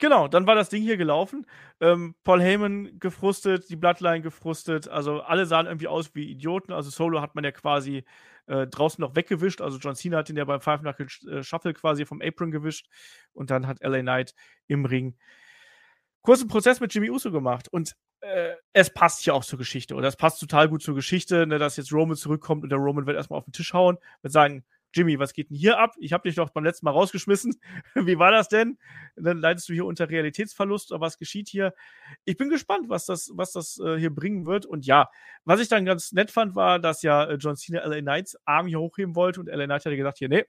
B: Genau, dann war das Ding hier gelaufen. Ähm, Paul Heyman gefrustet, die Bloodline gefrustet. Also alle sahen irgendwie aus wie Idioten. Also Solo hat man ja quasi äh, draußen noch weggewischt. Also John Cena hat ihn ja beim Five Knuckle äh, Shuffle quasi vom Apron gewischt. Und dann hat LA Knight im Ring kurzen Prozess mit Jimmy Uso gemacht. Und äh, es passt hier auch zur Geschichte. Oder es passt total gut zur Geschichte, ne, dass jetzt Roman zurückkommt und der Roman wird erstmal auf den Tisch hauen, wird sagen, Jimmy, was geht denn hier ab? Ich habe dich doch beim letzten Mal rausgeschmissen. Wie war das denn? Dann leidest du hier unter Realitätsverlust oder was geschieht hier? Ich bin gespannt, was das, was das äh, hier bringen wird. Und ja, was ich dann ganz nett fand, war, dass ja äh, John Cena LA Knights Arm hier hochheben wollte und LA Knight hatte gesagt, hier, nee,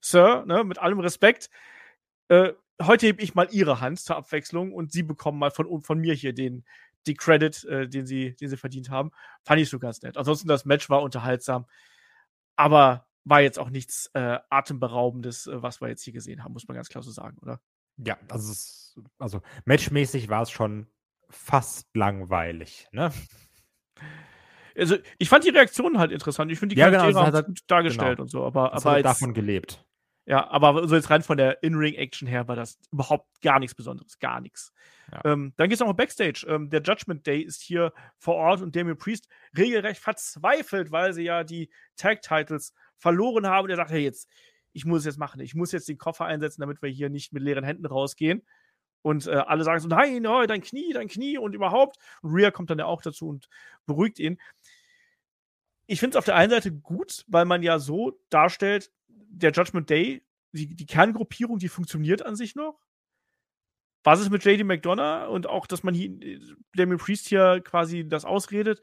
B: Sir, ne, mit allem Respekt, äh, heute hebe ich mal ihre Hand zur Abwechslung und sie bekommen mal von, von mir hier den, die Credit, äh, den, sie, den sie verdient haben. Fand ich so ganz nett. Ansonsten, das Match war unterhaltsam. Aber war jetzt auch nichts äh, Atemberaubendes, äh, was wir jetzt hier gesehen haben, muss man ganz klar so sagen, oder?
C: Ja, also, es, also matchmäßig war es schon fast langweilig, ne?
B: Also, ich fand die Reaktionen halt interessant. Ich finde die
C: ja, genau,
B: Charaktere
C: halt,
B: gut dargestellt
C: genau.
B: und so, aber,
C: das
B: aber
C: hat
B: jetzt,
C: davon gelebt.
B: Ja, aber so jetzt rein von der In-Ring-Action her war das überhaupt gar nichts Besonderes, gar nichts.
C: Ja.
B: Ähm, dann geht es noch Backstage. Ähm, der Judgment Day ist hier vor Ort und Damien Priest regelrecht verzweifelt, weil sie ja die Tag-Titles verloren haben. Und er sagt, hey, jetzt, ich muss es jetzt machen. Ich muss jetzt den Koffer einsetzen, damit wir hier nicht mit leeren Händen rausgehen. Und äh, alle sagen so, nein, oh, dein Knie, dein Knie und überhaupt. Und Rhea kommt dann ja auch dazu und beruhigt ihn. Ich finde es auf der einen Seite gut, weil man ja so darstellt, der Judgment Day, die, die Kerngruppierung, die funktioniert an sich noch. Was ist mit JD McDonough und auch, dass man hier, Damien Priest hier quasi das ausredet?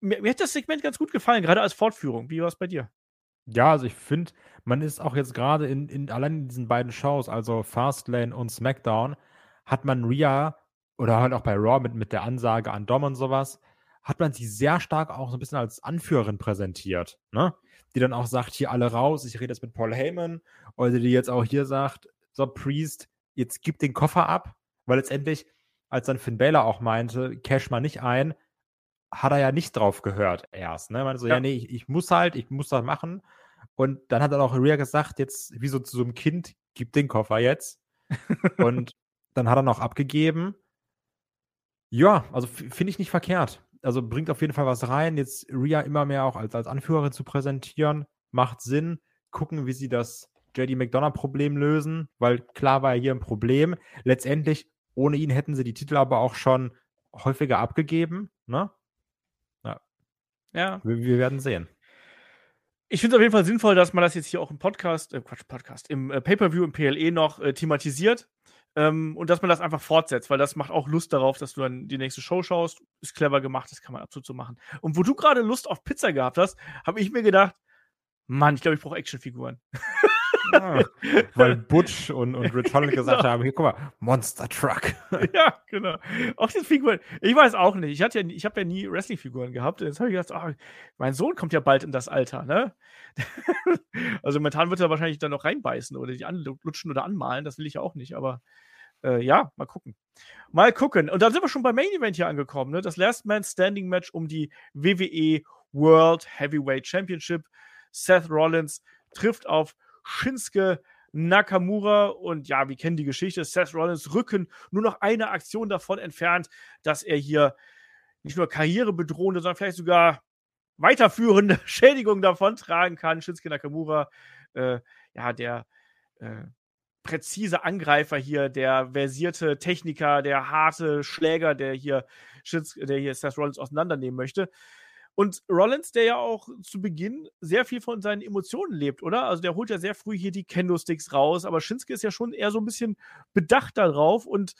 B: Mir, mir hat das Segment ganz gut gefallen, gerade als Fortführung. Wie war es bei dir?
C: Ja, also ich finde, man ist auch jetzt gerade in, in allein in diesen beiden Shows, also Fastlane und SmackDown, hat man Rhea oder halt auch bei Raw mit, mit der Ansage an Dom und sowas, hat man sie sehr stark auch so ein bisschen als Anführerin präsentiert, ne? Die dann auch sagt, hier alle raus, ich rede jetzt mit Paul Heyman, oder die jetzt auch hier sagt, so Priest, jetzt gib den Koffer ab, weil letztendlich, als dann Finn Balor auch meinte, cash mal nicht ein, hat er ja nicht drauf gehört erst, ne? Meinte so, ja,
B: Ja.
C: nee, ich, ich muss halt, ich muss das machen. Und dann hat dann auch Rhea gesagt, jetzt wie so zu so einem Kind, gib den Koffer jetzt. und dann hat er noch abgegeben. Ja, also finde ich nicht verkehrt. Also bringt auf jeden Fall was rein. Jetzt Rhea immer mehr auch als, als Anführerin zu präsentieren, macht Sinn. Gucken, wie sie das JD McDonough-Problem lösen, weil klar war ja hier ein Problem. Letztendlich, ohne ihn hätten sie die Titel aber auch schon häufiger abgegeben. Ne?
B: Ja.
C: Wir, wir werden sehen.
B: Ich finde es auf jeden Fall sinnvoll, dass man das jetzt hier auch im Podcast, äh, Quatsch, Podcast, im äh, Pay-Per-View im PLE noch äh, thematisiert ähm, und dass man das einfach fortsetzt, weil das macht auch Lust darauf, dass du dann die nächste Show schaust. Ist clever gemacht, das kann man absolut so machen. Und wo du gerade Lust auf Pizza gehabt hast, habe ich mir gedacht, Mann, ich glaube, ich brauche Actionfiguren.
C: Weil Butch und, und Rich Holland gesagt
B: Genau.
C: haben: Hier, guck mal, Monster Truck.
B: ja, genau. Auch diese Figuren. Ich weiß auch nicht. Ich, hatte ja, ich habe ja nie Wrestling-Figuren gehabt. Jetzt habe ich gedacht, ah, mein Sohn kommt ja bald in das Alter, ne? also momentan wird er wahrscheinlich dann noch reinbeißen oder die anlutschen oder anmalen. Das will ich ja auch nicht, aber äh, ja, mal gucken. Mal gucken. Und dann sind wir schon beim Main Event hier angekommen, ne? Das Last Man Standing Match um die WWE World Heavyweight Championship. Seth Rollins trifft auf Shinsuke Nakamura und ja, wir kennen die Geschichte. Seth Rollins Rücken nur noch eine Aktion davon entfernt, dass er hier nicht nur karrierebedrohende, sondern vielleicht sogar weiterführende Schädigungen davon tragen kann. Shinsuke Nakamura, äh, ja, der äh, präzise Angreifer hier, der versierte Techniker, der harte Schläger, der hier, Shinsuke, der hier Seth Rollins auseinandernehmen möchte. Und Rollins, der ja auch zu Beginn sehr viel von seinen Emotionen lebt, oder? Also der holt ja sehr früh hier die Kendo-Sticks raus, aber Shinsuke ist ja schon eher so ein bisschen bedacht darauf und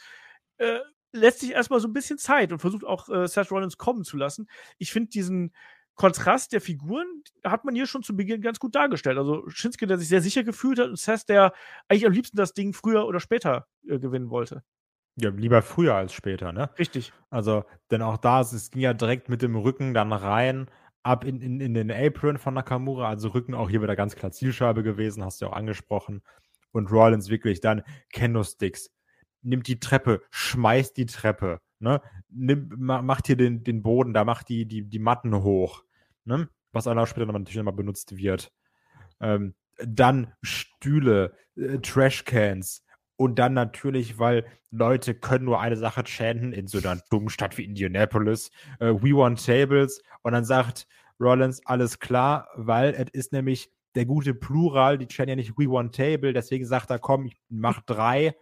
B: äh, lässt sich erstmal so ein bisschen Zeit und versucht auch äh, Seth Rollins kommen zu lassen. Ich finde diesen Kontrast der Figuren hat man hier schon zu Beginn ganz gut dargestellt. Also Shinsuke, der sich sehr sicher gefühlt hat und Seth, der eigentlich am liebsten das Ding früher oder später äh, gewinnen wollte.
C: Ja, lieber früher als später, ne?
B: Richtig.
C: Also, denn auch da, es- es ging ja direkt mit dem Rücken dann rein, ab in, in, in den Apron von Nakamura, also Rücken auch hier wieder ganz klar Zielscheibe gewesen, hast du ja auch angesprochen. Und Rollins wirklich dann Kendo-Sticks, nimmt die Treppe, schmeißt die Treppe, ne? Nimm, ma, macht hier den, den Boden, da macht die, die, die Matten hoch, ne? Was auch später natürlich nochmal benutzt wird. Ähm, dann Stühle, äh, Trashcans, und dann natürlich, weil Leute können nur eine Sache chanten in so einer dummen Stadt wie Indianapolis. Äh, we want tables. Und dann sagt Rollins, alles klar, weil es ist nämlich der gute Plural, die chanten ja nicht we want table, deswegen sagt er, komm, ich mach drei,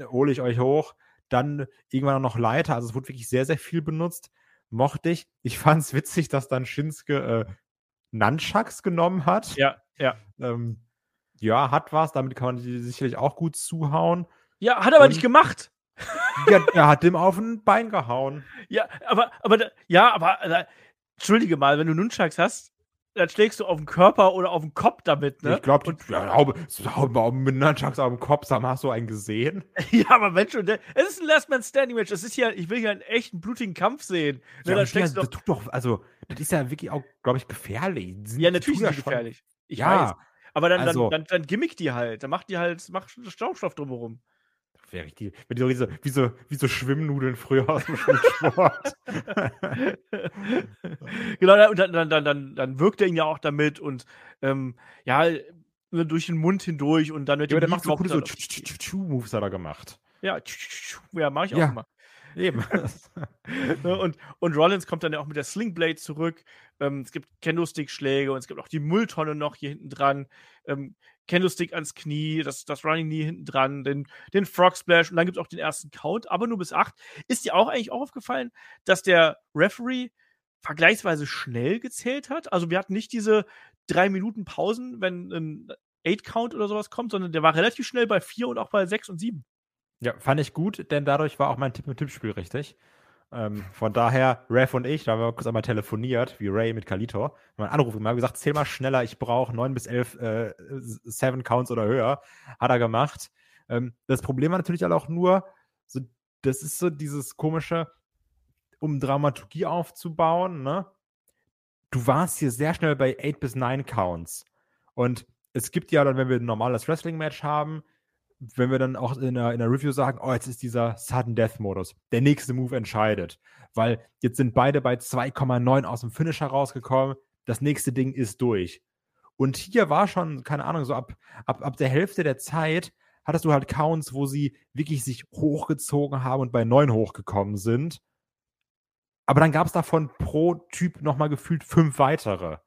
C: hole ich euch hoch. Dann irgendwann auch noch Leiter. Also es wurde wirklich sehr, sehr viel benutzt. Mochte ich. Ich fand es witzig, dass dann Shinsuke äh, Nunchucks genommen hat.
B: Ja, ja.
C: Ähm, ja, hat was, damit kann man die sicherlich auch gut zuhauen.
B: Ja, hat er aber nicht gemacht.
C: Ja, er hat dem auf ein Bein gehauen.
B: Ja, aber, aber, da- ja, aber, äh, entschuldige mal, wenn du Nunchucks hast, dann schlägst du auf den Körper oder auf den Kopf damit, ne?
C: Ich glaube, ja, mal mit Nunchucks auf dem Kopf, mal, hast du einen gesehen?
B: Ja, aber Mensch, es ist ein Last Man Standing Match. Das ist ja, ich will hier einen echten blutigen Kampf sehen. Ne,
C: Ja,
B: dann du
C: das tut doch, also, das ist ja wirklich auch, glaube ich, gefährlich.
B: Ja, natürlich
C: schon-
B: gefährlich. Ich
C: ja,
B: weiß. Aber dann,
C: also-
B: dann, dann, dann gimmick die halt. Dann macht die halt, mach Staubstoff drumherum.
C: Wäre richtig. Wenn die so, wie, so, wie, so, wie so Schwimmnudeln früher aus dem Schulsport.
B: genau, und dann, dann, dann, dann, dann wirkt er ihn ja auch damit und ähm, ja, ne, durch den Mund hindurch und dann mit
C: ja, der macht so coole so Tschu-Moves hat er gemacht.
B: Ja, ja, mach ich auch
C: Ja.
B: immer.
C: Eben.
B: Ne, und, und Rollins kommt dann ja auch mit der Slingblade zurück. Ähm, es gibt Kendo-Stick-Schläge und es gibt auch die Mülltonne noch hier hinten dran. Ähm, Kendo-Stick ans Knie, das, das Running Knee hinten dran, den, den Frog Splash und dann gibt es auch den ersten Count, aber nur bis acht. Ist dir auch eigentlich auch aufgefallen, dass der Referee vergleichsweise schnell gezählt hat? Also wir hatten nicht diese drei Minuten Pausen, wenn ein Eight-Count oder sowas kommt, sondern der war relativ schnell bei vier und auch bei sechs und sieben.
C: Ja, fand ich gut, denn dadurch war auch mein Tipp mit Tippspiel richtig. Ähm, von daher, Rev und ich, da haben wir kurz einmal telefoniert, wie Ray mit Kalito, haben einen Anruf gemacht, gesagt, zähl mal schneller, ich brauche neun bis elf äh, Seven Counts oder höher. Hat er gemacht. Ähm, das Problem war natürlich auch nur, so, das ist so dieses komische, um Dramaturgie aufzubauen, ne? Du warst hier sehr schnell bei 8 bis 9 Counts. Und es gibt ja dann, wenn wir ein normales Wrestling-Match haben, wenn wir dann auch in der, in der Review sagen, oh, jetzt ist dieser Sudden Death Modus, der nächste Move entscheidet, weil jetzt sind beide bei 2,9 aus dem Finisher rausgekommen, das nächste Ding ist durch. Und hier war schon, keine Ahnung, so ab, ab, ab der Hälfte der Zeit hattest du halt Counts, wo sie wirklich sich hochgezogen haben und bei 9 hochgekommen sind. Aber dann gab es davon pro Typ nochmal gefühlt fünf weitere.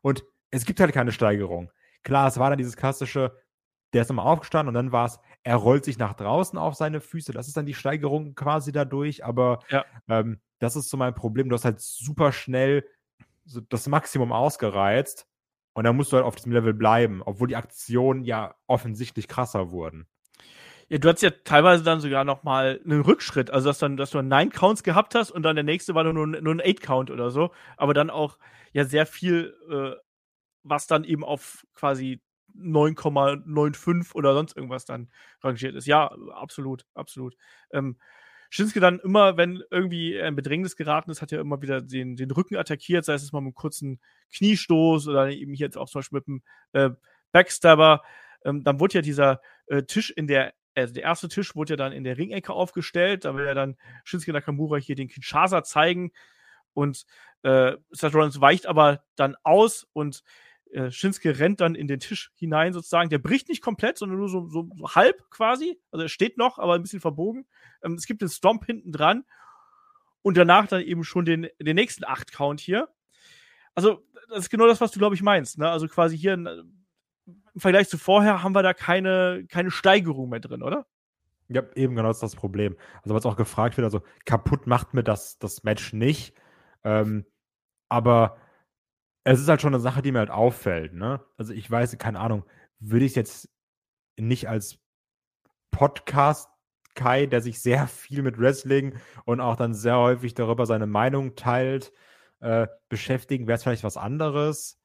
C: Und es gibt halt keine Steigerung. Klar, es war dann dieses klassische, der ist nochmal aufgestanden und dann war es, er rollt sich nach draußen auf seine Füße. Das ist dann die Steigerung quasi dadurch. Aber
B: Ja.
C: ähm, das ist so mein Problem. Du hast halt super schnell so das Maximum ausgereizt und dann musst du halt auf diesem Level bleiben, obwohl die Aktionen ja offensichtlich krasser wurden.
B: Ja, du hattest ja teilweise dann sogar noch mal einen Rückschritt, also dass, dann, dass du Nine Counts gehabt hast und dann der nächste war nur, nur ein Eight Count oder so, aber dann auch ja sehr viel, äh, was dann eben auf quasi 9,95 oder sonst irgendwas dann rangiert ist. Ja, absolut, absolut. Ähm, Shinsuke dann immer, wenn irgendwie er in Bedrängnis geraten ist, hat er immer wieder den, den Rücken attackiert, sei es mal mit einem kurzen Kniestoß oder eben hier jetzt auch zum Beispiel mit einem äh, Backstabber. Ähm, dann wurde ja dieser äh, Tisch in der, also der erste Tisch wurde ja dann in der Ringecke aufgestellt. Da will ja dann Shinsuke Nakamura hier den Kinshasa zeigen. Und äh, Seth Rollins weicht aber dann aus und äh, Shinsuke rennt dann in den Tisch hinein sozusagen. Der bricht nicht komplett, sondern nur so, so, so halb quasi. Also er steht noch, aber ein bisschen verbogen. Ähm, es gibt den Stomp hinten dran und danach dann eben schon den, den nächsten 8-Count hier. Also, das ist genau das, was du, glaube ich, meinst. Ne? Also quasi hier im Vergleich zu vorher haben wir da keine, keine Steigerung mehr drin, oder?
C: Ja, eben genau das ist das Problem. Also, was auch gefragt wird, also kaputt macht mir das, das Match nicht. Ähm, aber es ist halt schon eine Sache, die mir halt auffällt. Ne? Also, ich weiß, keine Ahnung, würde ich jetzt nicht als Podcast Kai, der sich sehr viel mit Wrestling und auch dann sehr häufig darüber seine Meinung teilt, äh, beschäftigen, wäre es vielleicht was anderes.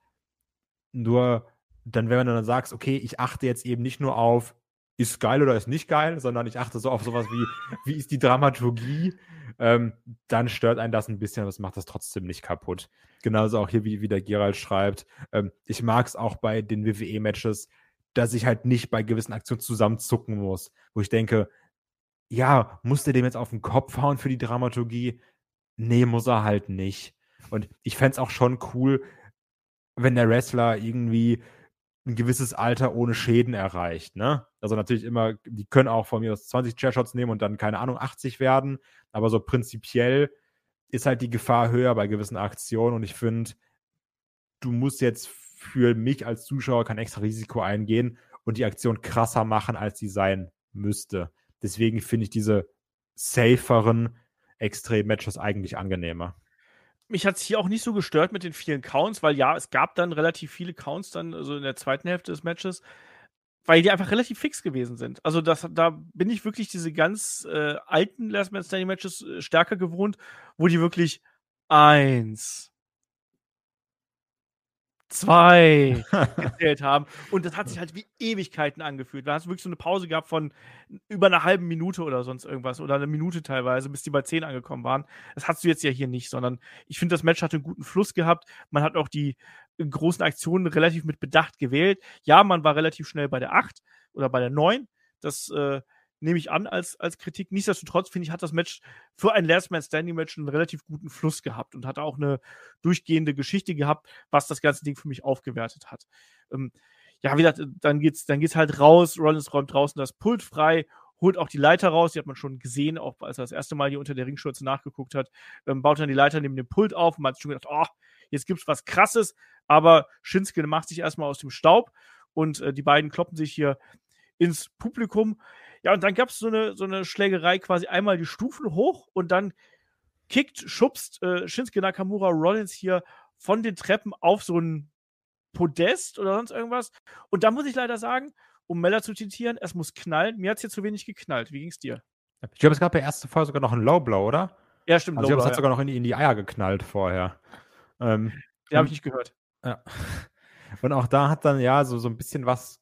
C: Nur dann, wenn du dann sagst, okay, ich achte jetzt eben nicht nur auf, ist geil oder ist nicht geil, sondern ich achte so auf sowas wie, wie ist die Dramaturgie, ähm, dann stört einen das ein bisschen, aber es macht das trotzdem nicht kaputt. Genauso auch hier, wie, wie der Gerald schreibt. Ähm, ich mag es auch bei den WWE-Matches, dass ich halt nicht bei gewissen Aktionen zusammenzucken muss, wo ich denke, ja, muss der dem jetzt auf den Kopf hauen für die Dramaturgie? Nee, muss er halt nicht. Und ich fände es auch schon cool, wenn der Wrestler irgendwie ein gewisses Alter ohne Schäden erreicht. Ne? Also natürlich immer, die können auch von mir aus 20 Chairshots nehmen und dann, keine Ahnung, 80 werden. Aber so prinzipiell ist halt die Gefahr höher bei gewissen Aktionen. Und ich finde, du musst jetzt für mich als Zuschauer kein extra Risiko eingehen und die Aktion krasser machen, als sie sein müsste. Deswegen finde ich diese saferen Extrem-Matches eigentlich angenehmer.
B: Mich hat es hier auch nicht so gestört mit den vielen Counts, weil ja, es gab dann relativ viele Counts dann, also in der zweiten Hälfte des Matches, weil die einfach relativ fix gewesen sind. Also das, da bin ich wirklich diese ganz äh, alten Last Man Standing Matches äh, stärker gewohnt, wo die wirklich eins, zwei gezählt haben. Und das hat sich halt wie Ewigkeiten angefühlt. Da hast du wirklich so eine Pause gehabt von über einer halben Minute oder sonst irgendwas oder eine Minute teilweise, bis die bei zehn angekommen waren. Das hast du jetzt ja hier nicht, sondern ich finde, das Match hatte einen guten Fluss gehabt. Man hat auch die großen Aktionen relativ mit Bedacht gewählt. Ja, man war relativ schnell bei der acht oder bei der neun. Das äh, nehme ich an als, als Kritik. Nichtsdestotrotz, finde ich, hat das Match für ein Last Man Standing Match einen relativ guten Fluss gehabt und hat auch eine durchgehende Geschichte gehabt, was das ganze Ding für mich aufgewertet hat. Ähm, ja, wie gesagt, dann geht's, dann geht's halt raus. Rollins räumt draußen das Pult frei, holt auch die Leiter raus. Die hat man schon gesehen, auch als er das erste Mal hier unter der Ringschürze nachgeguckt hat. Ähm, baut dann die Leiter neben dem Pult auf und man hat schon gedacht, oh, jetzt gibt's was Krasses. Aber Shinsuke macht sich erstmal aus dem Staub und äh, die beiden kloppen sich hier ins Publikum. Ja, und dann gab es so eine, so eine Schlägerei, quasi einmal die Stufen hoch und dann kickt, schubst äh, Shinsuke Nakamura Rollins hier von den Treppen auf so ein Podest oder sonst irgendwas. Und da muss ich leider sagen, um Meller zu zitieren, es muss knallen. Mir hat es hier zu wenig geknallt. Wie ging es dir?
C: Ich glaube, es gab bei der ersten Folge sogar noch einen Low Blow, oder?
B: Ja, stimmt.
C: Also, ich glaube, es hat ja. sogar noch in die, in die, Eier geknallt vorher.
B: Ähm, Den habe ich nicht gehört.
C: Ja. Und auch da hat dann ja so, so ein bisschen was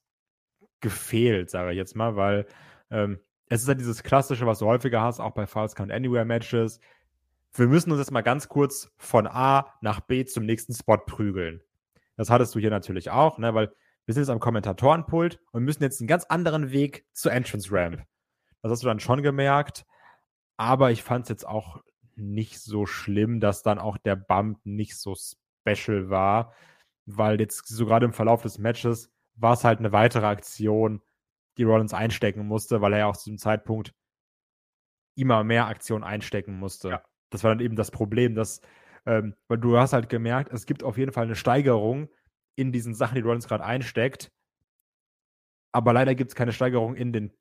C: gefehlt, sage ich jetzt mal, weil ähm, es ist ja dieses Klassische, was du häufiger hast, auch bei False Count Anywhere Matches. Wir müssen uns jetzt mal ganz kurz von A nach B zum nächsten Spot prügeln. Das hattest du hier natürlich auch, ne, weil wir sind jetzt am Kommentatorenpult und müssen jetzt einen ganz anderen Weg zur Entrance Ramp. Das hast du dann schon gemerkt. Aber ich fand es jetzt auch nicht so schlimm, dass dann auch der Bump nicht so special war, weil jetzt so gerade im Verlauf des Matches war es halt eine weitere Aktion, die Rollins einstecken musste, weil er ja auch zu dem Zeitpunkt immer mehr Aktionen einstecken musste. Ja. Das war dann eben das Problem, dass, ähm, weil du hast halt gemerkt, es gibt auf jeden Fall eine Steigerung in diesen Sachen, die Rollins gerade einsteckt. Aber leider gibt es keine Steigerung in den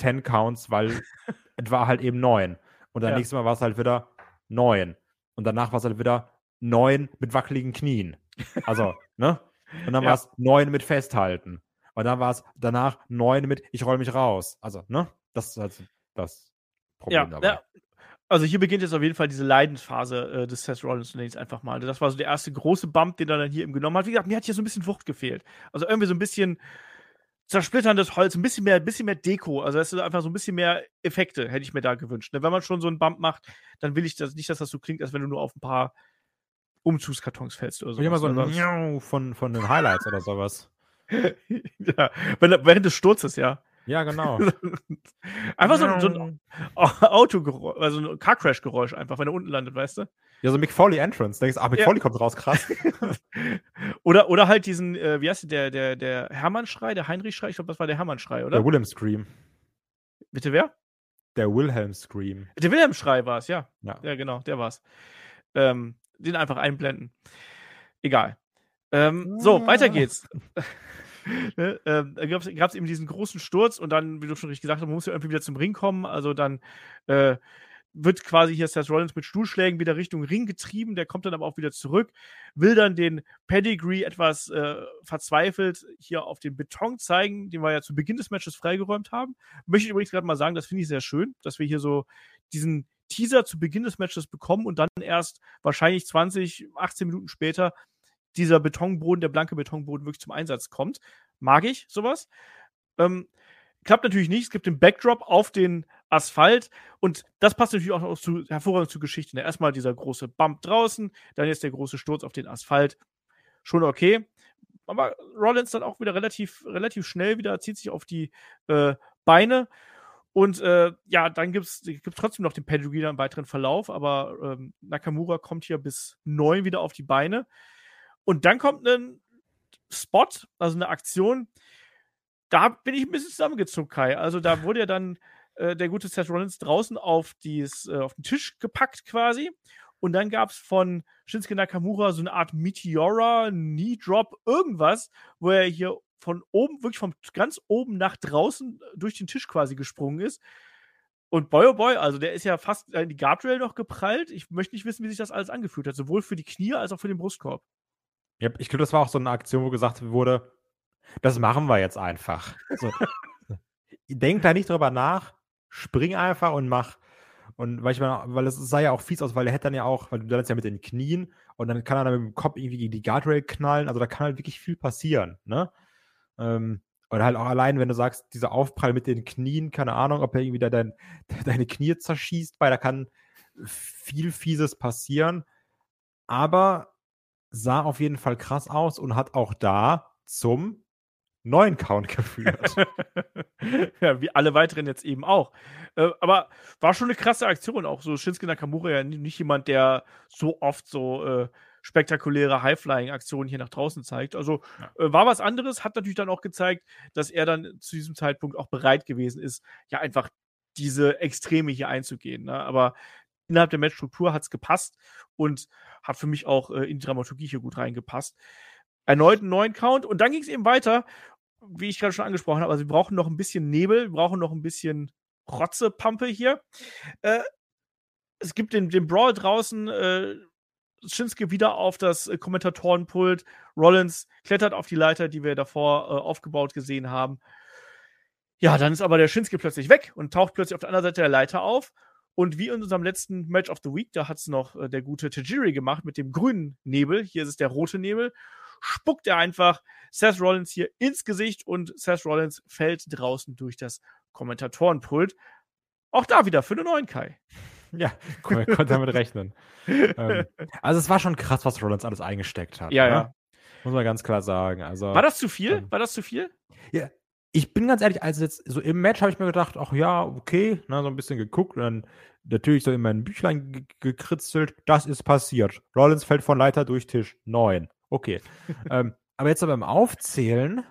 C: 10 Counts, weil es war halt eben 9. Und dann ja. nächstes Mal war es halt wieder 9. Und danach war es halt wieder 9 mit wackeligen Knien. Also, ne? Und dann ja. war es 9 mit Festhalten. Und dann war es danach neun mit, ich roll mich raus. Also, ne? Das ist halt das Problem
B: ja, dabei. Ja. Also hier beginnt jetzt auf jeden Fall diese Leidensphase äh, des Seth Rollins zunächst einfach mal. Das war so der erste große Bump, den er dann hier eben genommen hat. Wie gesagt, mir hat hier so ein bisschen Wucht gefehlt. Also irgendwie so ein bisschen zersplitterndes Holz, ein bisschen mehr, ein bisschen mehr Deko. Also das ist einfach so ein bisschen mehr Effekte, hätte ich mir da gewünscht. Ne? Wenn man schon so einen Bump macht, dann will ich das nicht, dass das so klingt, als wenn du nur auf ein paar Umzugskartons fällst oder so.
C: Ich immer so ein Miau von, von den Highlights oder sowas.
B: ja, während des Sturzes, ja.
C: Ja, genau.
B: einfach so, so ein Autogeräusch, also ein Car-Crash-Geräusch einfach, wenn er unten landet, weißt du?
C: Ja, so Mick Foley Entrance. Denkst, ach, Mick ja. Foley kommt raus, krass.
B: oder, oder halt diesen, äh, wie heißt der, der, der Hermann-Schrei, der Heinrich-Schrei, ich glaube, das war der Hermann-Schrei, oder?
C: Der Wilhelm Scream.
B: Bitte wer?
C: Der Wilhelm Scream.
B: Der Wilhelm-Schrei war es, ja. ja. Ja, genau, der war's. Ähm, den einfach einblenden. Egal. Ähm, so, weiter geht's. ne, ähm, da gab es eben diesen großen Sturz und dann, wie du schon richtig gesagt hast, man muss ja irgendwie wieder zum Ring kommen. Also dann äh, wird quasi hier Seth Rollins mit Stuhlschlägen wieder Richtung Ring getrieben. Der kommt dann aber auch wieder zurück, will dann den Pedigree etwas äh, verzweifelt hier auf den Beton zeigen, den wir ja zu Beginn des Matches freigeräumt haben. Möchte ich übrigens gerade mal sagen, das finde ich sehr schön, dass wir hier so diesen Teaser zu Beginn des Matches bekommen und dann erst wahrscheinlich 20, 18 Minuten später dieser Betonboden, der blanke Betonboden wirklich zum Einsatz kommt. Mag ich sowas. Ähm, klappt natürlich nicht. Es gibt den Backdrop auf den Asphalt und das passt natürlich auch zu, hervorragend zur Geschichte. Ne? Erstmal dieser große Bump draußen, dann jetzt der große Sturz auf den Asphalt. Schon okay. Aber Rollins dann auch wieder relativ, relativ schnell wieder, zieht sich auf die äh, Beine. Und äh, ja, dann gibt es trotzdem noch den Pedigree im weiteren Verlauf, aber ähm, Nakamura kommt hier bis neun wieder auf die Beine. Und dann kommt ein Spot, also eine Aktion. Da bin ich ein bisschen zusammengezuckt, Kai. Also da wurde ja dann äh, der gute Seth Rollins draußen auf, dies, äh, auf den Tisch gepackt quasi. Und dann gab es von Shinsuke Nakamura so eine Art Meteora, Knee Drop, irgendwas, wo er hier von oben, wirklich von ganz oben nach draußen durch den Tisch quasi gesprungen ist. Und boy oh boy, also der ist ja fast in die Guardrail noch geprallt. Ich möchte nicht wissen, wie sich das alles angefühlt hat, sowohl für die Knie als auch für den Brustkorb.
C: Ja, ich glaube, das war auch so eine Aktion, wo gesagt wurde, das machen wir jetzt einfach. So. Denk da nicht drüber nach, spring einfach und mach. Und weil ich meine, weil es sah ja auch fies aus, weil er hätte dann ja auch, weil du dann ja mit den Knien und dann kann er dann mit dem Kopf irgendwie gegen die Guardrail knallen. Also da kann halt wirklich viel passieren, ne? Ähm, oder halt auch allein, wenn du sagst, dieser Aufprall mit den Knien, keine Ahnung, ob er irgendwie da dein, deine Knie zerschießt, weil da kann viel Fieses passieren. Aber sah auf jeden Fall krass aus und hat auch da zum neuen Count geführt.
B: ja, wie alle weiteren jetzt eben auch. Äh, aber war schon eine krasse Aktion. Auch so Shinsuke Nakamura ja nicht jemand, der so oft so äh, spektakuläre High-Flying-Aktionen hier nach draußen zeigt. Also ja. äh, war was anderes, hat natürlich dann auch gezeigt, dass er dann zu diesem Zeitpunkt auch bereit gewesen ist, ja einfach diese Extreme hier einzugehen. Ne? Aber innerhalb der Matchstruktur hat es gepasst und hat für mich auch äh, in die Dramaturgie hier gut reingepasst. Erneut einen neuen Count und dann ging es eben weiter, wie ich gerade schon angesprochen habe. Also wir brauchen noch ein bisschen Nebel, wir brauchen noch ein bisschen Rotzepampe hier. Äh, es gibt den, den Brawl draußen. Äh, Shinsuke wieder auf das äh, Kommentatorenpult. Rollins klettert auf die Leiter, die wir davor äh, aufgebaut gesehen haben. Ja, dann ist aber der Shinsuke plötzlich weg und taucht plötzlich auf der anderen Seite der Leiter auf. Und wie in unserem letzten Match of the Week, da hat es noch äh, der gute Tajiri gemacht mit dem grünen Nebel. Hier ist es der rote Nebel. Spuckt er einfach Seth Rollins hier ins Gesicht und Seth Rollins fällt draußen durch das Kommentatorenpult. Auch da wieder für einen neuen Kai.
C: Ja, man konnte damit rechnen. ähm, also es war schon krass, was Rollins alles eingesteckt hat.
B: Ja, ne? ja.
C: Muss man ganz klar sagen. Also,
B: war das zu viel? Ähm, war das zu viel?
C: Ja, ich bin ganz ehrlich, also jetzt so im Match habe ich mir gedacht, ach ja, okay, na, so ein bisschen geguckt und dann natürlich so in mein Büchlein gekritzelt, das ist passiert. Rollins fällt von Leiter durch Tisch. Neun. Okay. ähm, aber jetzt aber beim Aufzählen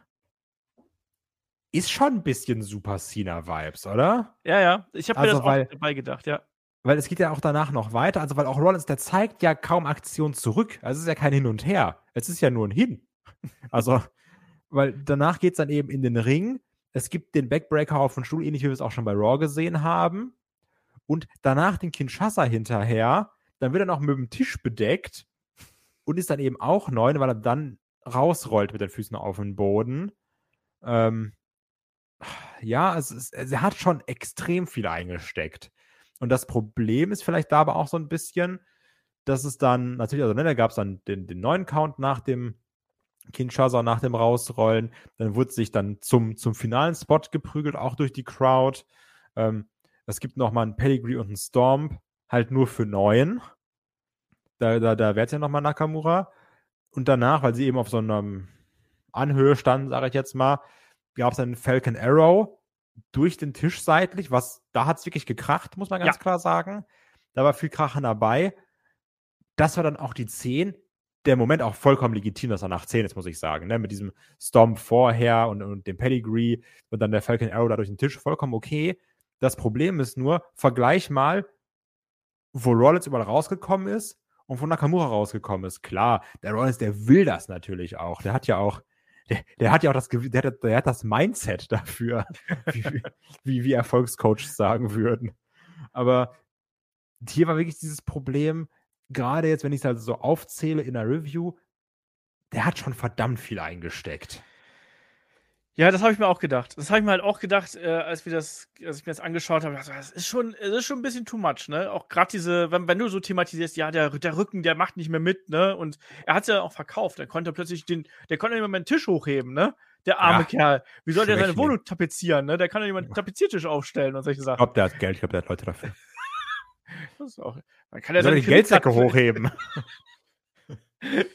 C: ist schon ein bisschen Super Cena-Vibes, oder?
B: Ja, ja. Ich habe also, mir das weil, auch dabei gedacht, ja.
C: Weil es geht ja auch danach noch weiter. Also, weil auch Rollins, der zeigt ja kaum Aktion zurück. Also, es ist ja kein Hin und Her. Es ist ja nur ein Hin. Also, weil danach geht es dann eben in den Ring. Es gibt den Backbreaker auf den Stuhl, ähnlich wie wir es auch schon bei Raw gesehen haben. Und danach den Kinshasa hinterher. Dann wird er noch mit dem Tisch bedeckt und ist dann eben auch neun, weil er dann rausrollt mit den Füßen auf den Boden. Ähm, ja, es ist, er hat schon extrem viel eingesteckt. Und das Problem ist vielleicht da aber auch so ein bisschen, dass es dann, natürlich, also ne, da gab es dann den, den neuen Count nach dem Kinshasa, nach dem Rausrollen. Dann wurde sich dann zum, zum finalen Spot geprügelt, auch durch die Crowd. Ähm, es gibt nochmal einen Pedigree und einen Storm, halt nur für neun. Da, da, da es ja nochmal Nakamura. Und danach, weil sie eben auf so einer Anhöhe standen, sage ich jetzt mal, gab es einen Falcon Arrow durch den Tisch seitlich, was da hat es wirklich gekracht, muss man ganz ja. klar sagen. Da war viel Krachen dabei. Das war dann auch die 10. Der Moment auch vollkommen legitim, dass er nach 10 ist, muss ich sagen. Ne? Mit diesem Stomp vorher und, und dem Pedigree und dann der Falcon Arrow da durch den Tisch, vollkommen okay. Das Problem ist nur, vergleich mal, wo Rollins überall rausgekommen ist und wo Nakamura rausgekommen ist. Klar, der Rollins, der will das natürlich auch. Der hat ja auch der, der, hat ja auch das, der hat, der hat das Mindset dafür, wie, wie, wie Erfolgscoaches sagen würden. Aber hier war wirklich dieses Problem, gerade jetzt, wenn ich es halt so aufzähle in der Review, der hat schon verdammt viel eingesteckt.
B: Ja, das habe ich mir auch gedacht. Das habe ich mir halt auch gedacht, äh, als wir das, als ich mir das angeschaut habe. Das ist schon, das ist schon ein bisschen too much, ne? Auch gerade diese, wenn, wenn du so thematisierst, ja, der, der Rücken, der macht nicht mehr mit, ne? Und er hat es ja auch verkauft. Er konnte plötzlich den, der konnte nicht mehr Tisch hochheben, ne? Der arme ja, Kerl. Wie soll der seine Wohnung tapezieren, ne? Der kann ja einen Tapeziertisch aufstellen und solche Sachen.
C: Ich glaube, der hat Geld, ich glaube, der hat Leute dafür.
B: auch.
C: Man kann ja seine Geldsäcke hochheben.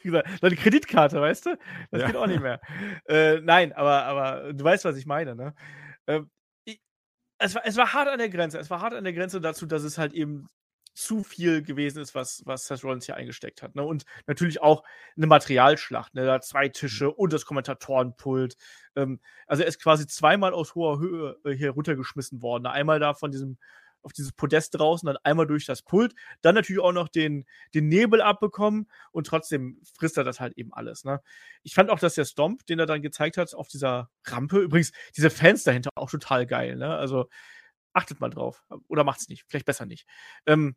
B: Deine Kreditkarte, weißt du? Das ja. geht auch nicht mehr. Äh, nein, aber, aber du weißt, was ich meine, ne? Ähm, ich, es, war, es war hart an der Grenze. Es war hart an der Grenze dazu, dass es halt eben zu viel gewesen ist, was, was Seth Rollins hier eingesteckt hat. Ne? Und natürlich auch eine Materialschlacht. Ne? Da zwei Tische mhm. und das Kommentatorenpult. Ähm, also er ist quasi zweimal aus hoher Höhe äh, hier runtergeschmissen worden. Einmal da von diesem auf dieses Podest draußen, dann einmal durch das Pult, dann natürlich auch noch den, den Nebel abbekommen und trotzdem frisst er das halt eben alles. Ne? Ich fand auch, dass der Stomp, den er dann gezeigt hat auf dieser Rampe, übrigens diese Fans dahinter auch total geil. Ne? Also Achtet mal drauf. Oder macht's nicht. Vielleicht besser nicht. Ähm,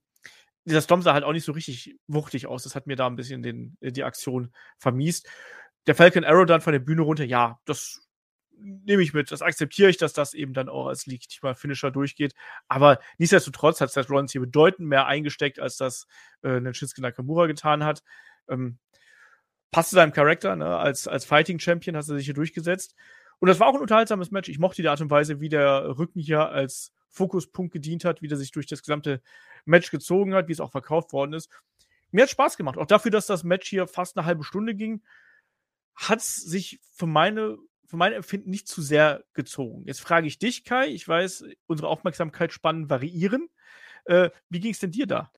B: dieser Storm sah halt auch nicht so richtig wuchtig aus. Das hat mir da ein bisschen den, die Aktion vermiest. Der Falcon Arrow dann von der Bühne runter, ja, das nehme ich mit. Das akzeptiere ich, dass das eben dann auch als legitimer Finisher durchgeht. Aber nichtsdestotrotz hat Seth Rollins hier bedeutend mehr eingesteckt, als das äh, Shinsuke Nakamura getan hat. Ähm, passte seinem Charakter, ne? als, als Fighting Champion hat er sich hier durchgesetzt. Und das war auch ein unterhaltsames Match. Ich mochte die Art und Weise, wie der Rücken hier als Fokuspunkt gedient hat, wie der sich durch das gesamte Match gezogen hat, wie es auch verkauft worden ist. Mir hat Spaß gemacht. Auch dafür, dass das Match hier fast eine halbe Stunde ging, hat es sich für meine für mein Empfinden nicht zu sehr gezogen. Jetzt frage ich dich, Kai. Ich weiß, unsere Aufmerksamkeitsspannen variieren. Äh, wie ging es denn dir da?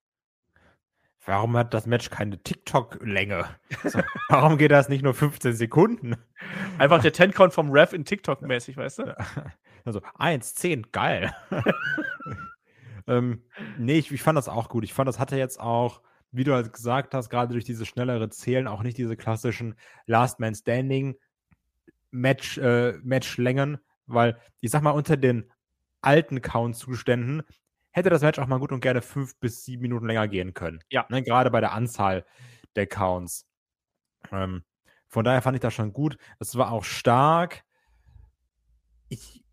C: Warum hat das Match keine TikTok-Länge? Also, warum geht das nicht nur 15 Sekunden?
B: Einfach der Ten-Count vom Ref in TikTok-mäßig, weißt du?
C: Also 1, 10, geil. ähm, nee, ich, ich fand das auch gut. Ich fand, das hatte jetzt auch, wie du halt gesagt hast, gerade durch diese schnellere Zählen auch nicht diese klassischen Last Man Standing Match, äh, Matchlängen, weil ich sag mal, unter den alten Count-Zuständen hätte das Match auch mal gut und gerne fünf bis sieben Minuten länger gehen können.
B: Ja.
C: Ne, gerade bei der Anzahl der Counts. Ähm, von daher fand ich das schon gut. Es war auch stark. Ich,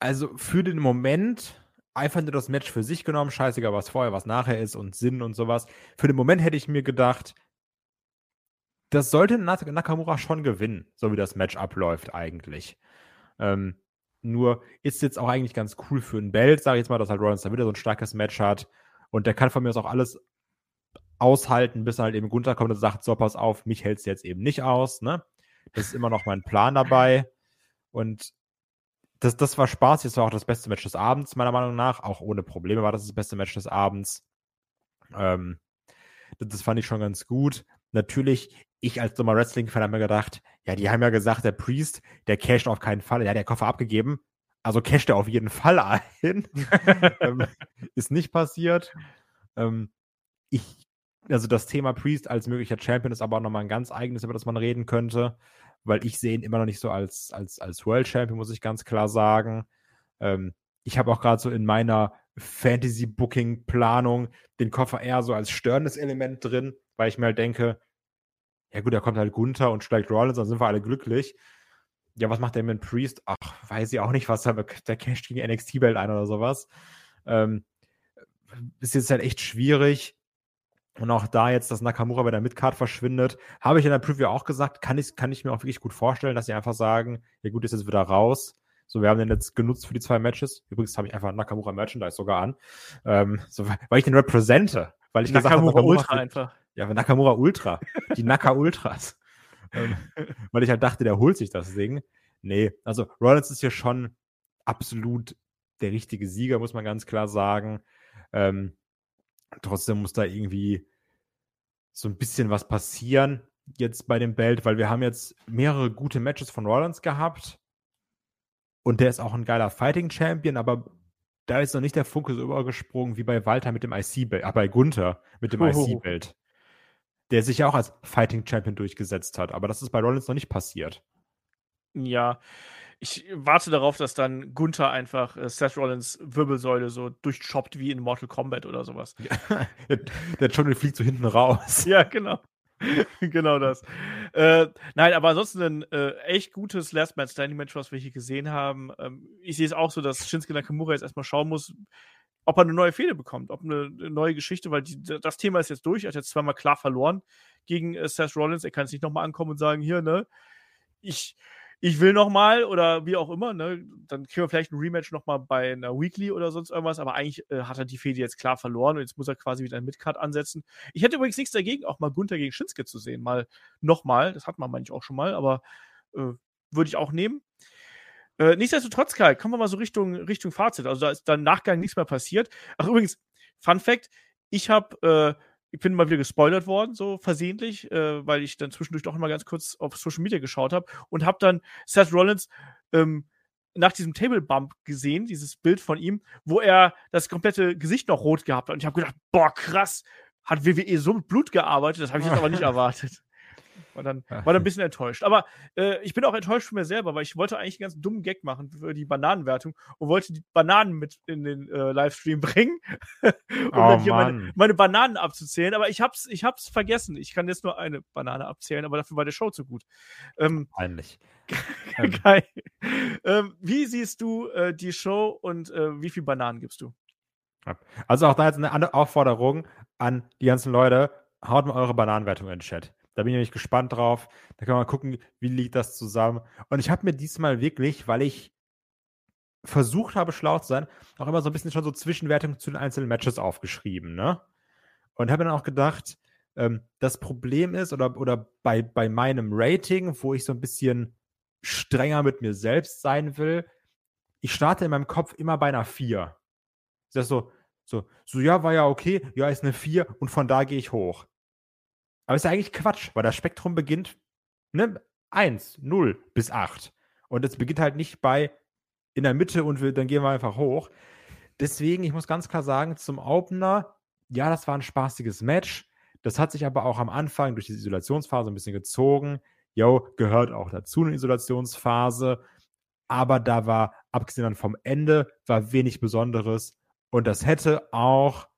C: also für den Moment einfach nur das Match für sich genommen, scheißegal, was vorher, was nachher ist und Sinn und sowas. Für den Moment hätte ich mir gedacht, das sollte Nakamura schon gewinnen, so wie das Match abläuft eigentlich. Ähm, nur ist jetzt auch eigentlich ganz cool für ein Belt, sage ich jetzt mal, dass halt Rollins da wieder so ein starkes Match hat. Und der kann von mir aus auch alles aushalten, bis er halt eben Gunther kommt und sagt, so, pass auf, mich hältst du jetzt eben nicht aus, ne? Das ist immer noch mein Plan dabei. Und das, das war Spaß. Das war auch das beste Match des Abends, meiner Meinung nach. Auch ohne Probleme war das das beste Match des Abends. Ähm, das fand ich schon ganz gut. Natürlich, ich als dummer Wrestling-Fan habe mir gedacht, ja, die haben ja gesagt, der Priest, der casht auf keinen Fall. Der hat der Koffer abgegeben. Also casht er auf jeden Fall ein. ähm, ist nicht passiert. Ähm, ich, also das Thema Priest als möglicher Champion ist aber auch nochmal ein ganz eigenes, über das man reden könnte, weil ich sehe ihn immer noch nicht so als, als, als World Champion, muss ich ganz klar sagen. Ähm, ich habe auch gerade so in meiner Fantasy-Booking-Planung den Koffer eher so als störendes Element drin, weil ich mir halt denke, ja gut, da kommt halt Gunther und schlägt Rollins, dann sind wir alle glücklich. Ja, was macht der mit Priest? Ach, weiß ich auch nicht, was da der Cash gegen NXT-Belt ein oder sowas. Ähm, ist jetzt halt echt schwierig. Und auch da jetzt, dass Nakamura bei der Midcard verschwindet, habe ich in der Preview auch gesagt, kann ich, kann ich mir auch wirklich gut vorstellen, dass sie einfach sagen, ja gut, ist jetzt wieder raus. So, wir haben den jetzt genutzt für die zwei Matches. Übrigens habe ich einfach Nakamura Merchandise sogar an. Ähm, so, weil ich den represente. Weil ich
B: Nakamura, gesagt habe, Nakamura Ultra einfach.
C: Ja, Nakamura Ultra. Die Naka Ultras. ähm, weil ich halt dachte, der holt sich das Ding. Nee, also Rollins ist hier schon absolut der richtige Sieger, muss man ganz klar sagen. Ähm, trotzdem muss da irgendwie so ein bisschen was passieren jetzt bei dem Belt, weil wir haben jetzt mehrere gute Matches von Rollins gehabt und der ist auch ein geiler Fighting Champion, aber da ist noch nicht der Funke so übergesprungen wie bei Walter mit dem IC-Belt, äh, bei Gunther mit dem IC-Belt der sich ja auch als Fighting Champion durchgesetzt hat. Aber das ist bei Rollins noch nicht passiert.
B: Ja, ich warte darauf, dass dann Gunther einfach äh, Seth Rollins Wirbelsäule so durchchoppt wie in Mortal Kombat oder sowas.
C: Ja, der, der Johnny fliegt so hinten raus.
B: Ja, genau. genau das. Äh, nein, aber ansonsten ein äh, echt gutes Last Man Standing Match, was wir hier gesehen haben. Ähm, ich sehe es auch so, dass Shinsuke Nakamura jetzt erstmal schauen muss, ob er eine neue Fehde bekommt, ob eine, eine neue Geschichte, weil die, das Thema ist jetzt durch. Er hat jetzt zweimal klar verloren gegen äh, Seth Rollins. Er kann jetzt nicht nochmal ankommen und sagen, hier, ne, ich, ich will nochmal oder wie auch immer, ne, dann kriegen wir vielleicht ein Rematch nochmal bei einer Weekly oder sonst irgendwas, aber eigentlich äh, hat er die Fehde jetzt klar verloren und jetzt muss er quasi wieder ein Midcard ansetzen. Ich hätte übrigens nichts dagegen, auch mal Gunther gegen Shinsuke zu sehen, mal nochmal, das hat man manchmal auch schon mal, aber äh, würde ich auch nehmen. Äh, nichtsdestotrotz, Kai, kommen wir mal so Richtung, Richtung Fazit. Also da ist dann Nachgang nichts mehr passiert. Ach, übrigens, Fun Fact: Ich habe, äh, ich bin mal wieder gespoilert worden, so versehentlich, äh, weil ich dann zwischendurch doch mal ganz kurz auf Social Media geschaut habe und habe dann Seth Rollins ähm, nach diesem Table Bump gesehen, dieses Bild von ihm, wo er das komplette Gesicht noch rot gehabt hat. Und ich habe gedacht, boah, krass, hat WWE so mit Blut gearbeitet, das habe ich jetzt aber nicht erwartet. War dann, war dann ein bisschen enttäuscht. Aber äh, ich bin auch enttäuscht von mir selber, weil ich wollte eigentlich einen ganz dummen Gag machen für die Bananenwertung und wollte die Bananen mit in den äh, Livestream bringen, um
C: Oh,
B: dann hier meine, meine Bananen abzuzählen. Aber ich hab's, ich hab's vergessen. Ich kann jetzt nur eine Banane abzählen, aber dafür war der Show zu gut. Ähm.
C: Ähm.
B: geil. ähm, wie siehst du äh, die Show und äh, wie viele Bananen gibst du?
C: Also auch da jetzt eine andere Aufforderung an die ganzen Leute, haut mal eure Bananenwertung in den Chat. Da bin ich nämlich gespannt drauf. Da kann man gucken, wie liegt das zusammen. Und ich habe mir diesmal wirklich, weil ich versucht habe, schlau zu sein, auch immer so ein bisschen schon so Zwischenwertungen zu den einzelnen Matches aufgeschrieben, ne? Und habe dann auch gedacht, ähm, das Problem ist, oder, oder bei, bei meinem Rating, wo ich so ein bisschen strenger mit mir selbst sein will, ich starte in meinem Kopf immer bei einer 4. Das ist so, so, so, ja, war ja okay, ja, ist eine 4 und von da gehe ich hoch. Aber ist ja eigentlich Quatsch, weil das Spektrum beginnt, ne, 1, 0 bis 8. Und es beginnt halt nicht bei in der Mitte und wir, dann gehen wir einfach hoch. Deswegen, ich muss ganz klar sagen, zum Opener, ja, das war ein spaßiges Match. Das hat sich aber auch am Anfang durch diese Isolationsphase ein bisschen gezogen. Jo, gehört auch dazu eine Isolationsphase. Aber da war, abgesehen dann vom Ende, war wenig Besonderes. Und das hätte auch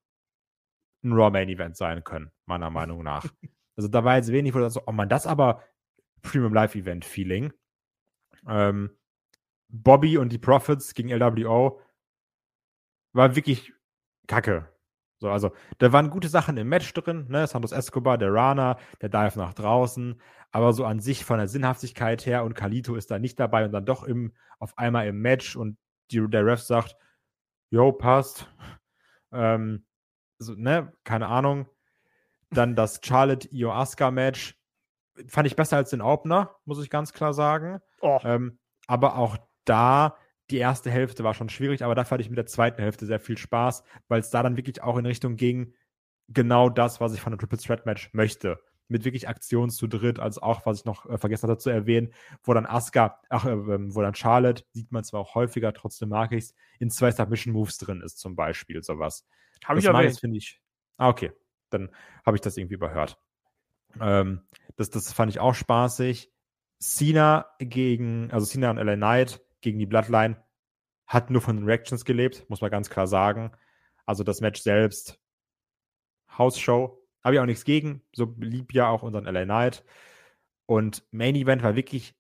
C: ein Raw Main Event sein können, meiner Meinung nach. Also da war jetzt wenig, wo du so, oh man, das aber Premium Live Event Feeling. Ähm, Bobby und die Profits gegen LWO war wirklich kacke. So, also, da waren gute Sachen im Match drin, ne? Santos Escobar, der Rana, der Dive nach draußen, aber so an sich von der Sinnhaftigkeit her und Kalito ist da nicht dabei und dann doch im, auf einmal im Match und die, der Ref sagt, jo, passt. Ähm, so, ne, keine Ahnung. Dann das Charlotte Io Asuka Match fand ich besser als den Opener, muss ich ganz klar sagen.
B: Oh,
C: Ähm, aber auch da, die erste Hälfte war schon schwierig, aber dafür hatte ich mit der zweiten Hälfte sehr viel Spaß, weil es da dann wirklich auch in Richtung ging, genau das, was ich von einem Triple Threat Match möchte. Mit wirklich Aktionen zu dritt, also auch, was ich noch äh, vergessen hatte zu erwähnen, wo dann Asuka, ach, äh, ähm, wo dann Charlotte, sieht man zwar auch häufiger, trotzdem mag ich es, in zwei Submission Moves drin ist, zum Beispiel, sowas.
B: habe ich
C: Das mag
B: erwähnt.
C: ich, finde ich. Ah, okay. Dann habe ich das irgendwie überhört. Ähm, das, das fand ich auch spaßig. Cena gegen, also Cena und LA Knight gegen die Bloodline hat nur von den Reactions gelebt, muss man ganz klar sagen. Also das Match selbst, Hausshow, habe ich auch nichts gegen. So lieb ja auch unseren LA Knight. Und Main Event war wirklich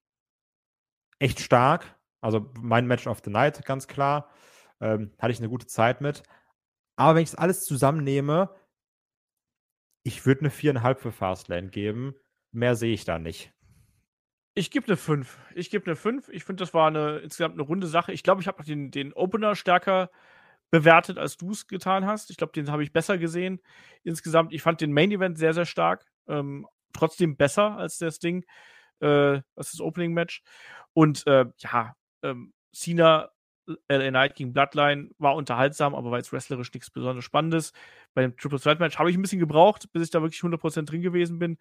C: echt stark. Also mein Match of the Night, ganz klar. Ähm, hatte ich eine gute Zeit mit. Aber wenn ich das alles zusammennehme, ich würde eine 4,5 für Fastlane geben. Mehr sehe ich da nicht.
B: Ich gebe eine 5. Ich gebe eine 5. Ich finde, das war eine, insgesamt eine runde Sache. Ich glaube, ich habe den, den Opener stärker bewertet, als du es getan hast. Ich glaube, den habe ich besser gesehen. Insgesamt, ich fand den Main Event sehr, sehr stark. Ähm, trotzdem besser als das Ding, äh, als das Opening Match. Und äh, ja, ähm, Cena LA Knight gegen Bloodline war unterhaltsam, aber war jetzt wrestlerisch nichts besonders Spannendes. Bei dem Triple Threat Match habe ich ein bisschen gebraucht, bis ich da wirklich 100% drin gewesen bin.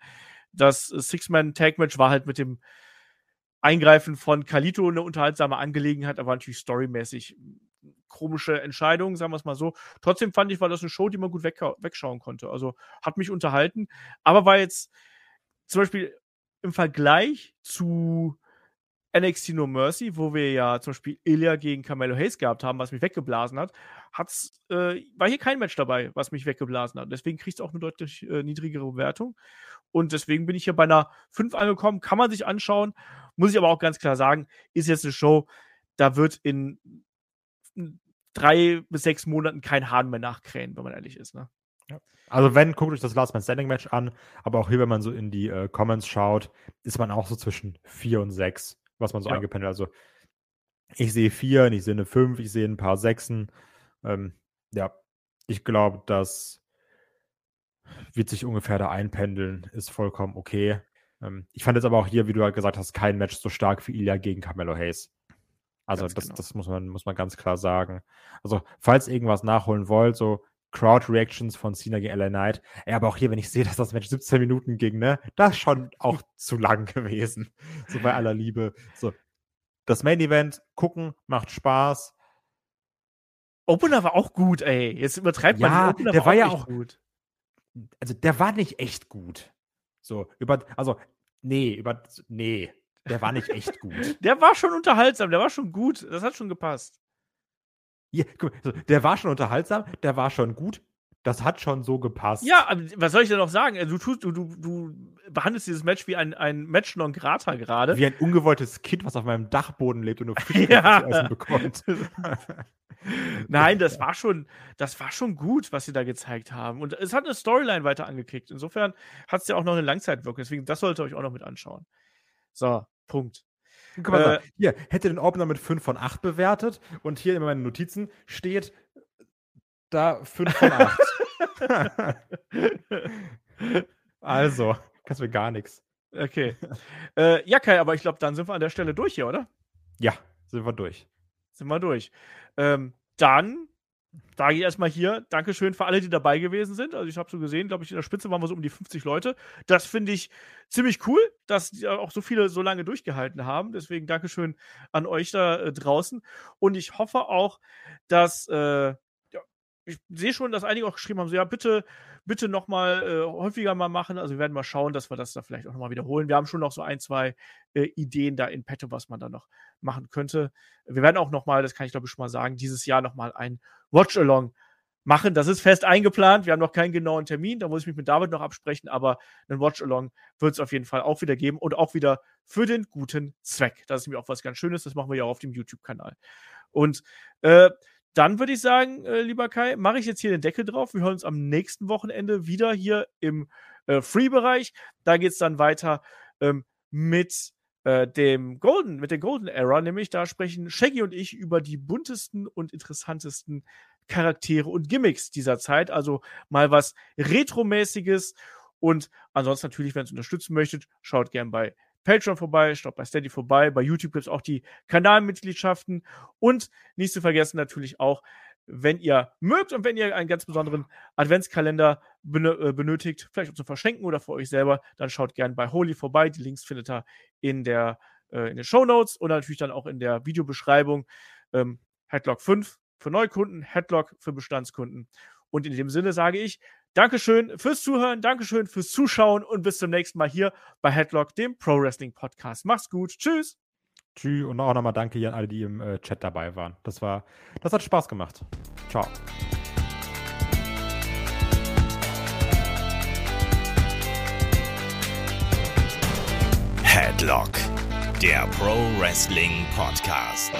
B: Das Six-Man-Tag-Match war halt mit dem Eingreifen von Kalito eine unterhaltsame Angelegenheit, aber natürlich storymäßig komische Entscheidung, sagen wir es mal so. Trotzdem fand ich, war das eine Show, die man gut weg, wegschauen konnte. Also hat mich unterhalten, aber war jetzt zum Beispiel im Vergleich zu NXT No Mercy, wo wir ja zum Beispiel Ilya gegen Carmelo Hayes gehabt haben, was mich weggeblasen hat, hat's, äh, war hier kein Match dabei, was mich weggeblasen hat. Deswegen kriegt es auch eine deutlich äh, niedrigere Bewertung. Und deswegen bin ich hier bei einer 5 angekommen. Kann man sich anschauen. Muss ich aber auch ganz klar sagen, ist jetzt eine Show, da wird in drei bis sechs Monaten kein Hahn mehr nachkrähen, wenn man ehrlich ist. Ne?
C: Also wenn, guckt euch das Last Man Standing Match an, aber auch hier, wenn man so in die äh, Comments schaut, ist man auch so zwischen 4 und 6, was man so
B: Ja.
C: eingependelt. Also ich sehe 4, ich sehe eine 5, ich sehe ein paar Sechsen. Ähm, ja, ich glaube, das wird sich ungefähr da einpendeln, ist vollkommen okay. Ähm, ich fand jetzt aber auch hier, wie du halt gesagt hast, kein Match so stark wie Ilya gegen Carmelo Hayes. Also
B: Ganz
C: das,
B: genau.
C: das muss man, muss man ganz klar sagen. Also, falls irgendwas nachholen wollt, so Crowd-Reactions von Cena gegen LA Knight. Ey, aber auch hier, wenn ich sehe, dass das Match 17 Minuten ging, ne, das ist schon auch zu lang gewesen. So bei aller Liebe. So, das Main-Event, gucken, macht Spaß.
B: Opener war auch gut, ey. Jetzt übertreibt man.
C: Ja,
B: Opener
C: der war ja
B: echt
C: auch-
B: gut.
C: Also, der war nicht echt gut. So, über, also, Nee, über. Nee. Der war nicht echt gut.
B: der war schon unterhaltsam, der war schon gut. Das hat schon gepasst.
C: Ja, der war schon unterhaltsam, der war schon gut, das hat schon so gepasst.
B: Ja, was soll ich denn noch sagen? Also, du, tust, du, du, du behandelst dieses Match wie ein, ein Match non grata gerade.
C: Wie ein ungewolltes Kind, was auf meinem Dachboden lebt und nur Fisch ja. zu essen bekommt.
B: Nein, das war schon, das war schon gut, was sie da gezeigt haben. Und es hat eine Storyline weiter angekickt. Insofern hat es ja auch noch eine Langzeitwirkung. Deswegen, das solltet ihr euch auch noch mit anschauen. So, Punkt.
C: Guck mal, äh, hier, hätte den Opener mit 5 von 8 bewertet und hier in meinen Notizen steht da 5 von 8. also, kannst mir gar nichts.
B: Okay. Äh, ja, Kai, aber ich glaube, dann sind wir an der Stelle durch hier, oder?
C: Ja, sind wir durch.
B: Sind wir durch. Ähm, dann sage ich erstmal hier, Dankeschön für alle, die dabei gewesen sind. Also ich habe so gesehen, glaube ich, in der Spitze waren wir so um die 50 Leute. Das finde ich ziemlich cool, dass auch so viele so lange durchgehalten haben. Deswegen Dankeschön an euch da äh, draußen. Und ich hoffe auch, dass äh, ich sehe schon, dass einige auch geschrieben haben, so ja, bitte, bitte nochmal äh, häufiger mal machen. Also wir werden mal schauen, dass wir das da vielleicht auch nochmal wiederholen. Wir haben schon noch so ein, zwei äh, Ideen da in petto, was man da noch machen könnte. Wir werden auch nochmal, das kann ich glaube ich schon mal sagen, dieses Jahr nochmal ein Watch-Along machen. Das ist fest eingeplant. Wir haben noch keinen genauen Termin. Da muss ich mich mit David noch absprechen. Aber einen Watch-Along wird es auf jeden Fall auch wieder geben und auch wieder für den guten Zweck. Das ist nämlich auch was ganz Schönes. Das machen wir ja auch auf dem YouTube-Kanal. Und äh, dann würde ich sagen, äh, lieber Kai, mache ich jetzt hier den Deckel drauf. Wir hören uns am nächsten Wochenende wieder hier im äh, Free-Bereich. Da geht es dann weiter ähm, mit äh, dem Golden, mit der Golden Era, nämlich da sprechen Shaggy und ich über die buntesten und interessantesten Charaktere und Gimmicks dieser Zeit. Also mal was Retromäßiges. Und ansonsten natürlich, wenn ihr es unterstützen möchtet, schaut gern bei Patreon vorbei, schaut bei Steady vorbei. Bei YouTube gibt es auch die Kanalmitgliedschaften. Und nicht zu vergessen natürlich auch, wenn ihr mögt und wenn ihr einen ganz besonderen Adventskalender äh, benötigt, vielleicht auch zum Verschenken oder für euch selber, dann schaut gerne bei Holy vorbei. Die Links findet ihr in, der, äh, in den Show Notes und natürlich dann auch in der Videobeschreibung. Ähm, Headlock 5 für Neukunden, Headlock für Bestandskunden. Und in dem Sinne sage ich, Dankeschön fürs Zuhören, Dankeschön fürs Zuschauen und bis zum nächsten Mal hier bei Headlock, dem Pro Wrestling Podcast. Macht's gut. Tschüss.
C: Tschüss und auch nochmal danke hier an alle, die im äh, Chat dabei waren. Das war, das hat Spaß gemacht. Ciao.
A: Headlock, der Pro Wrestling Podcast.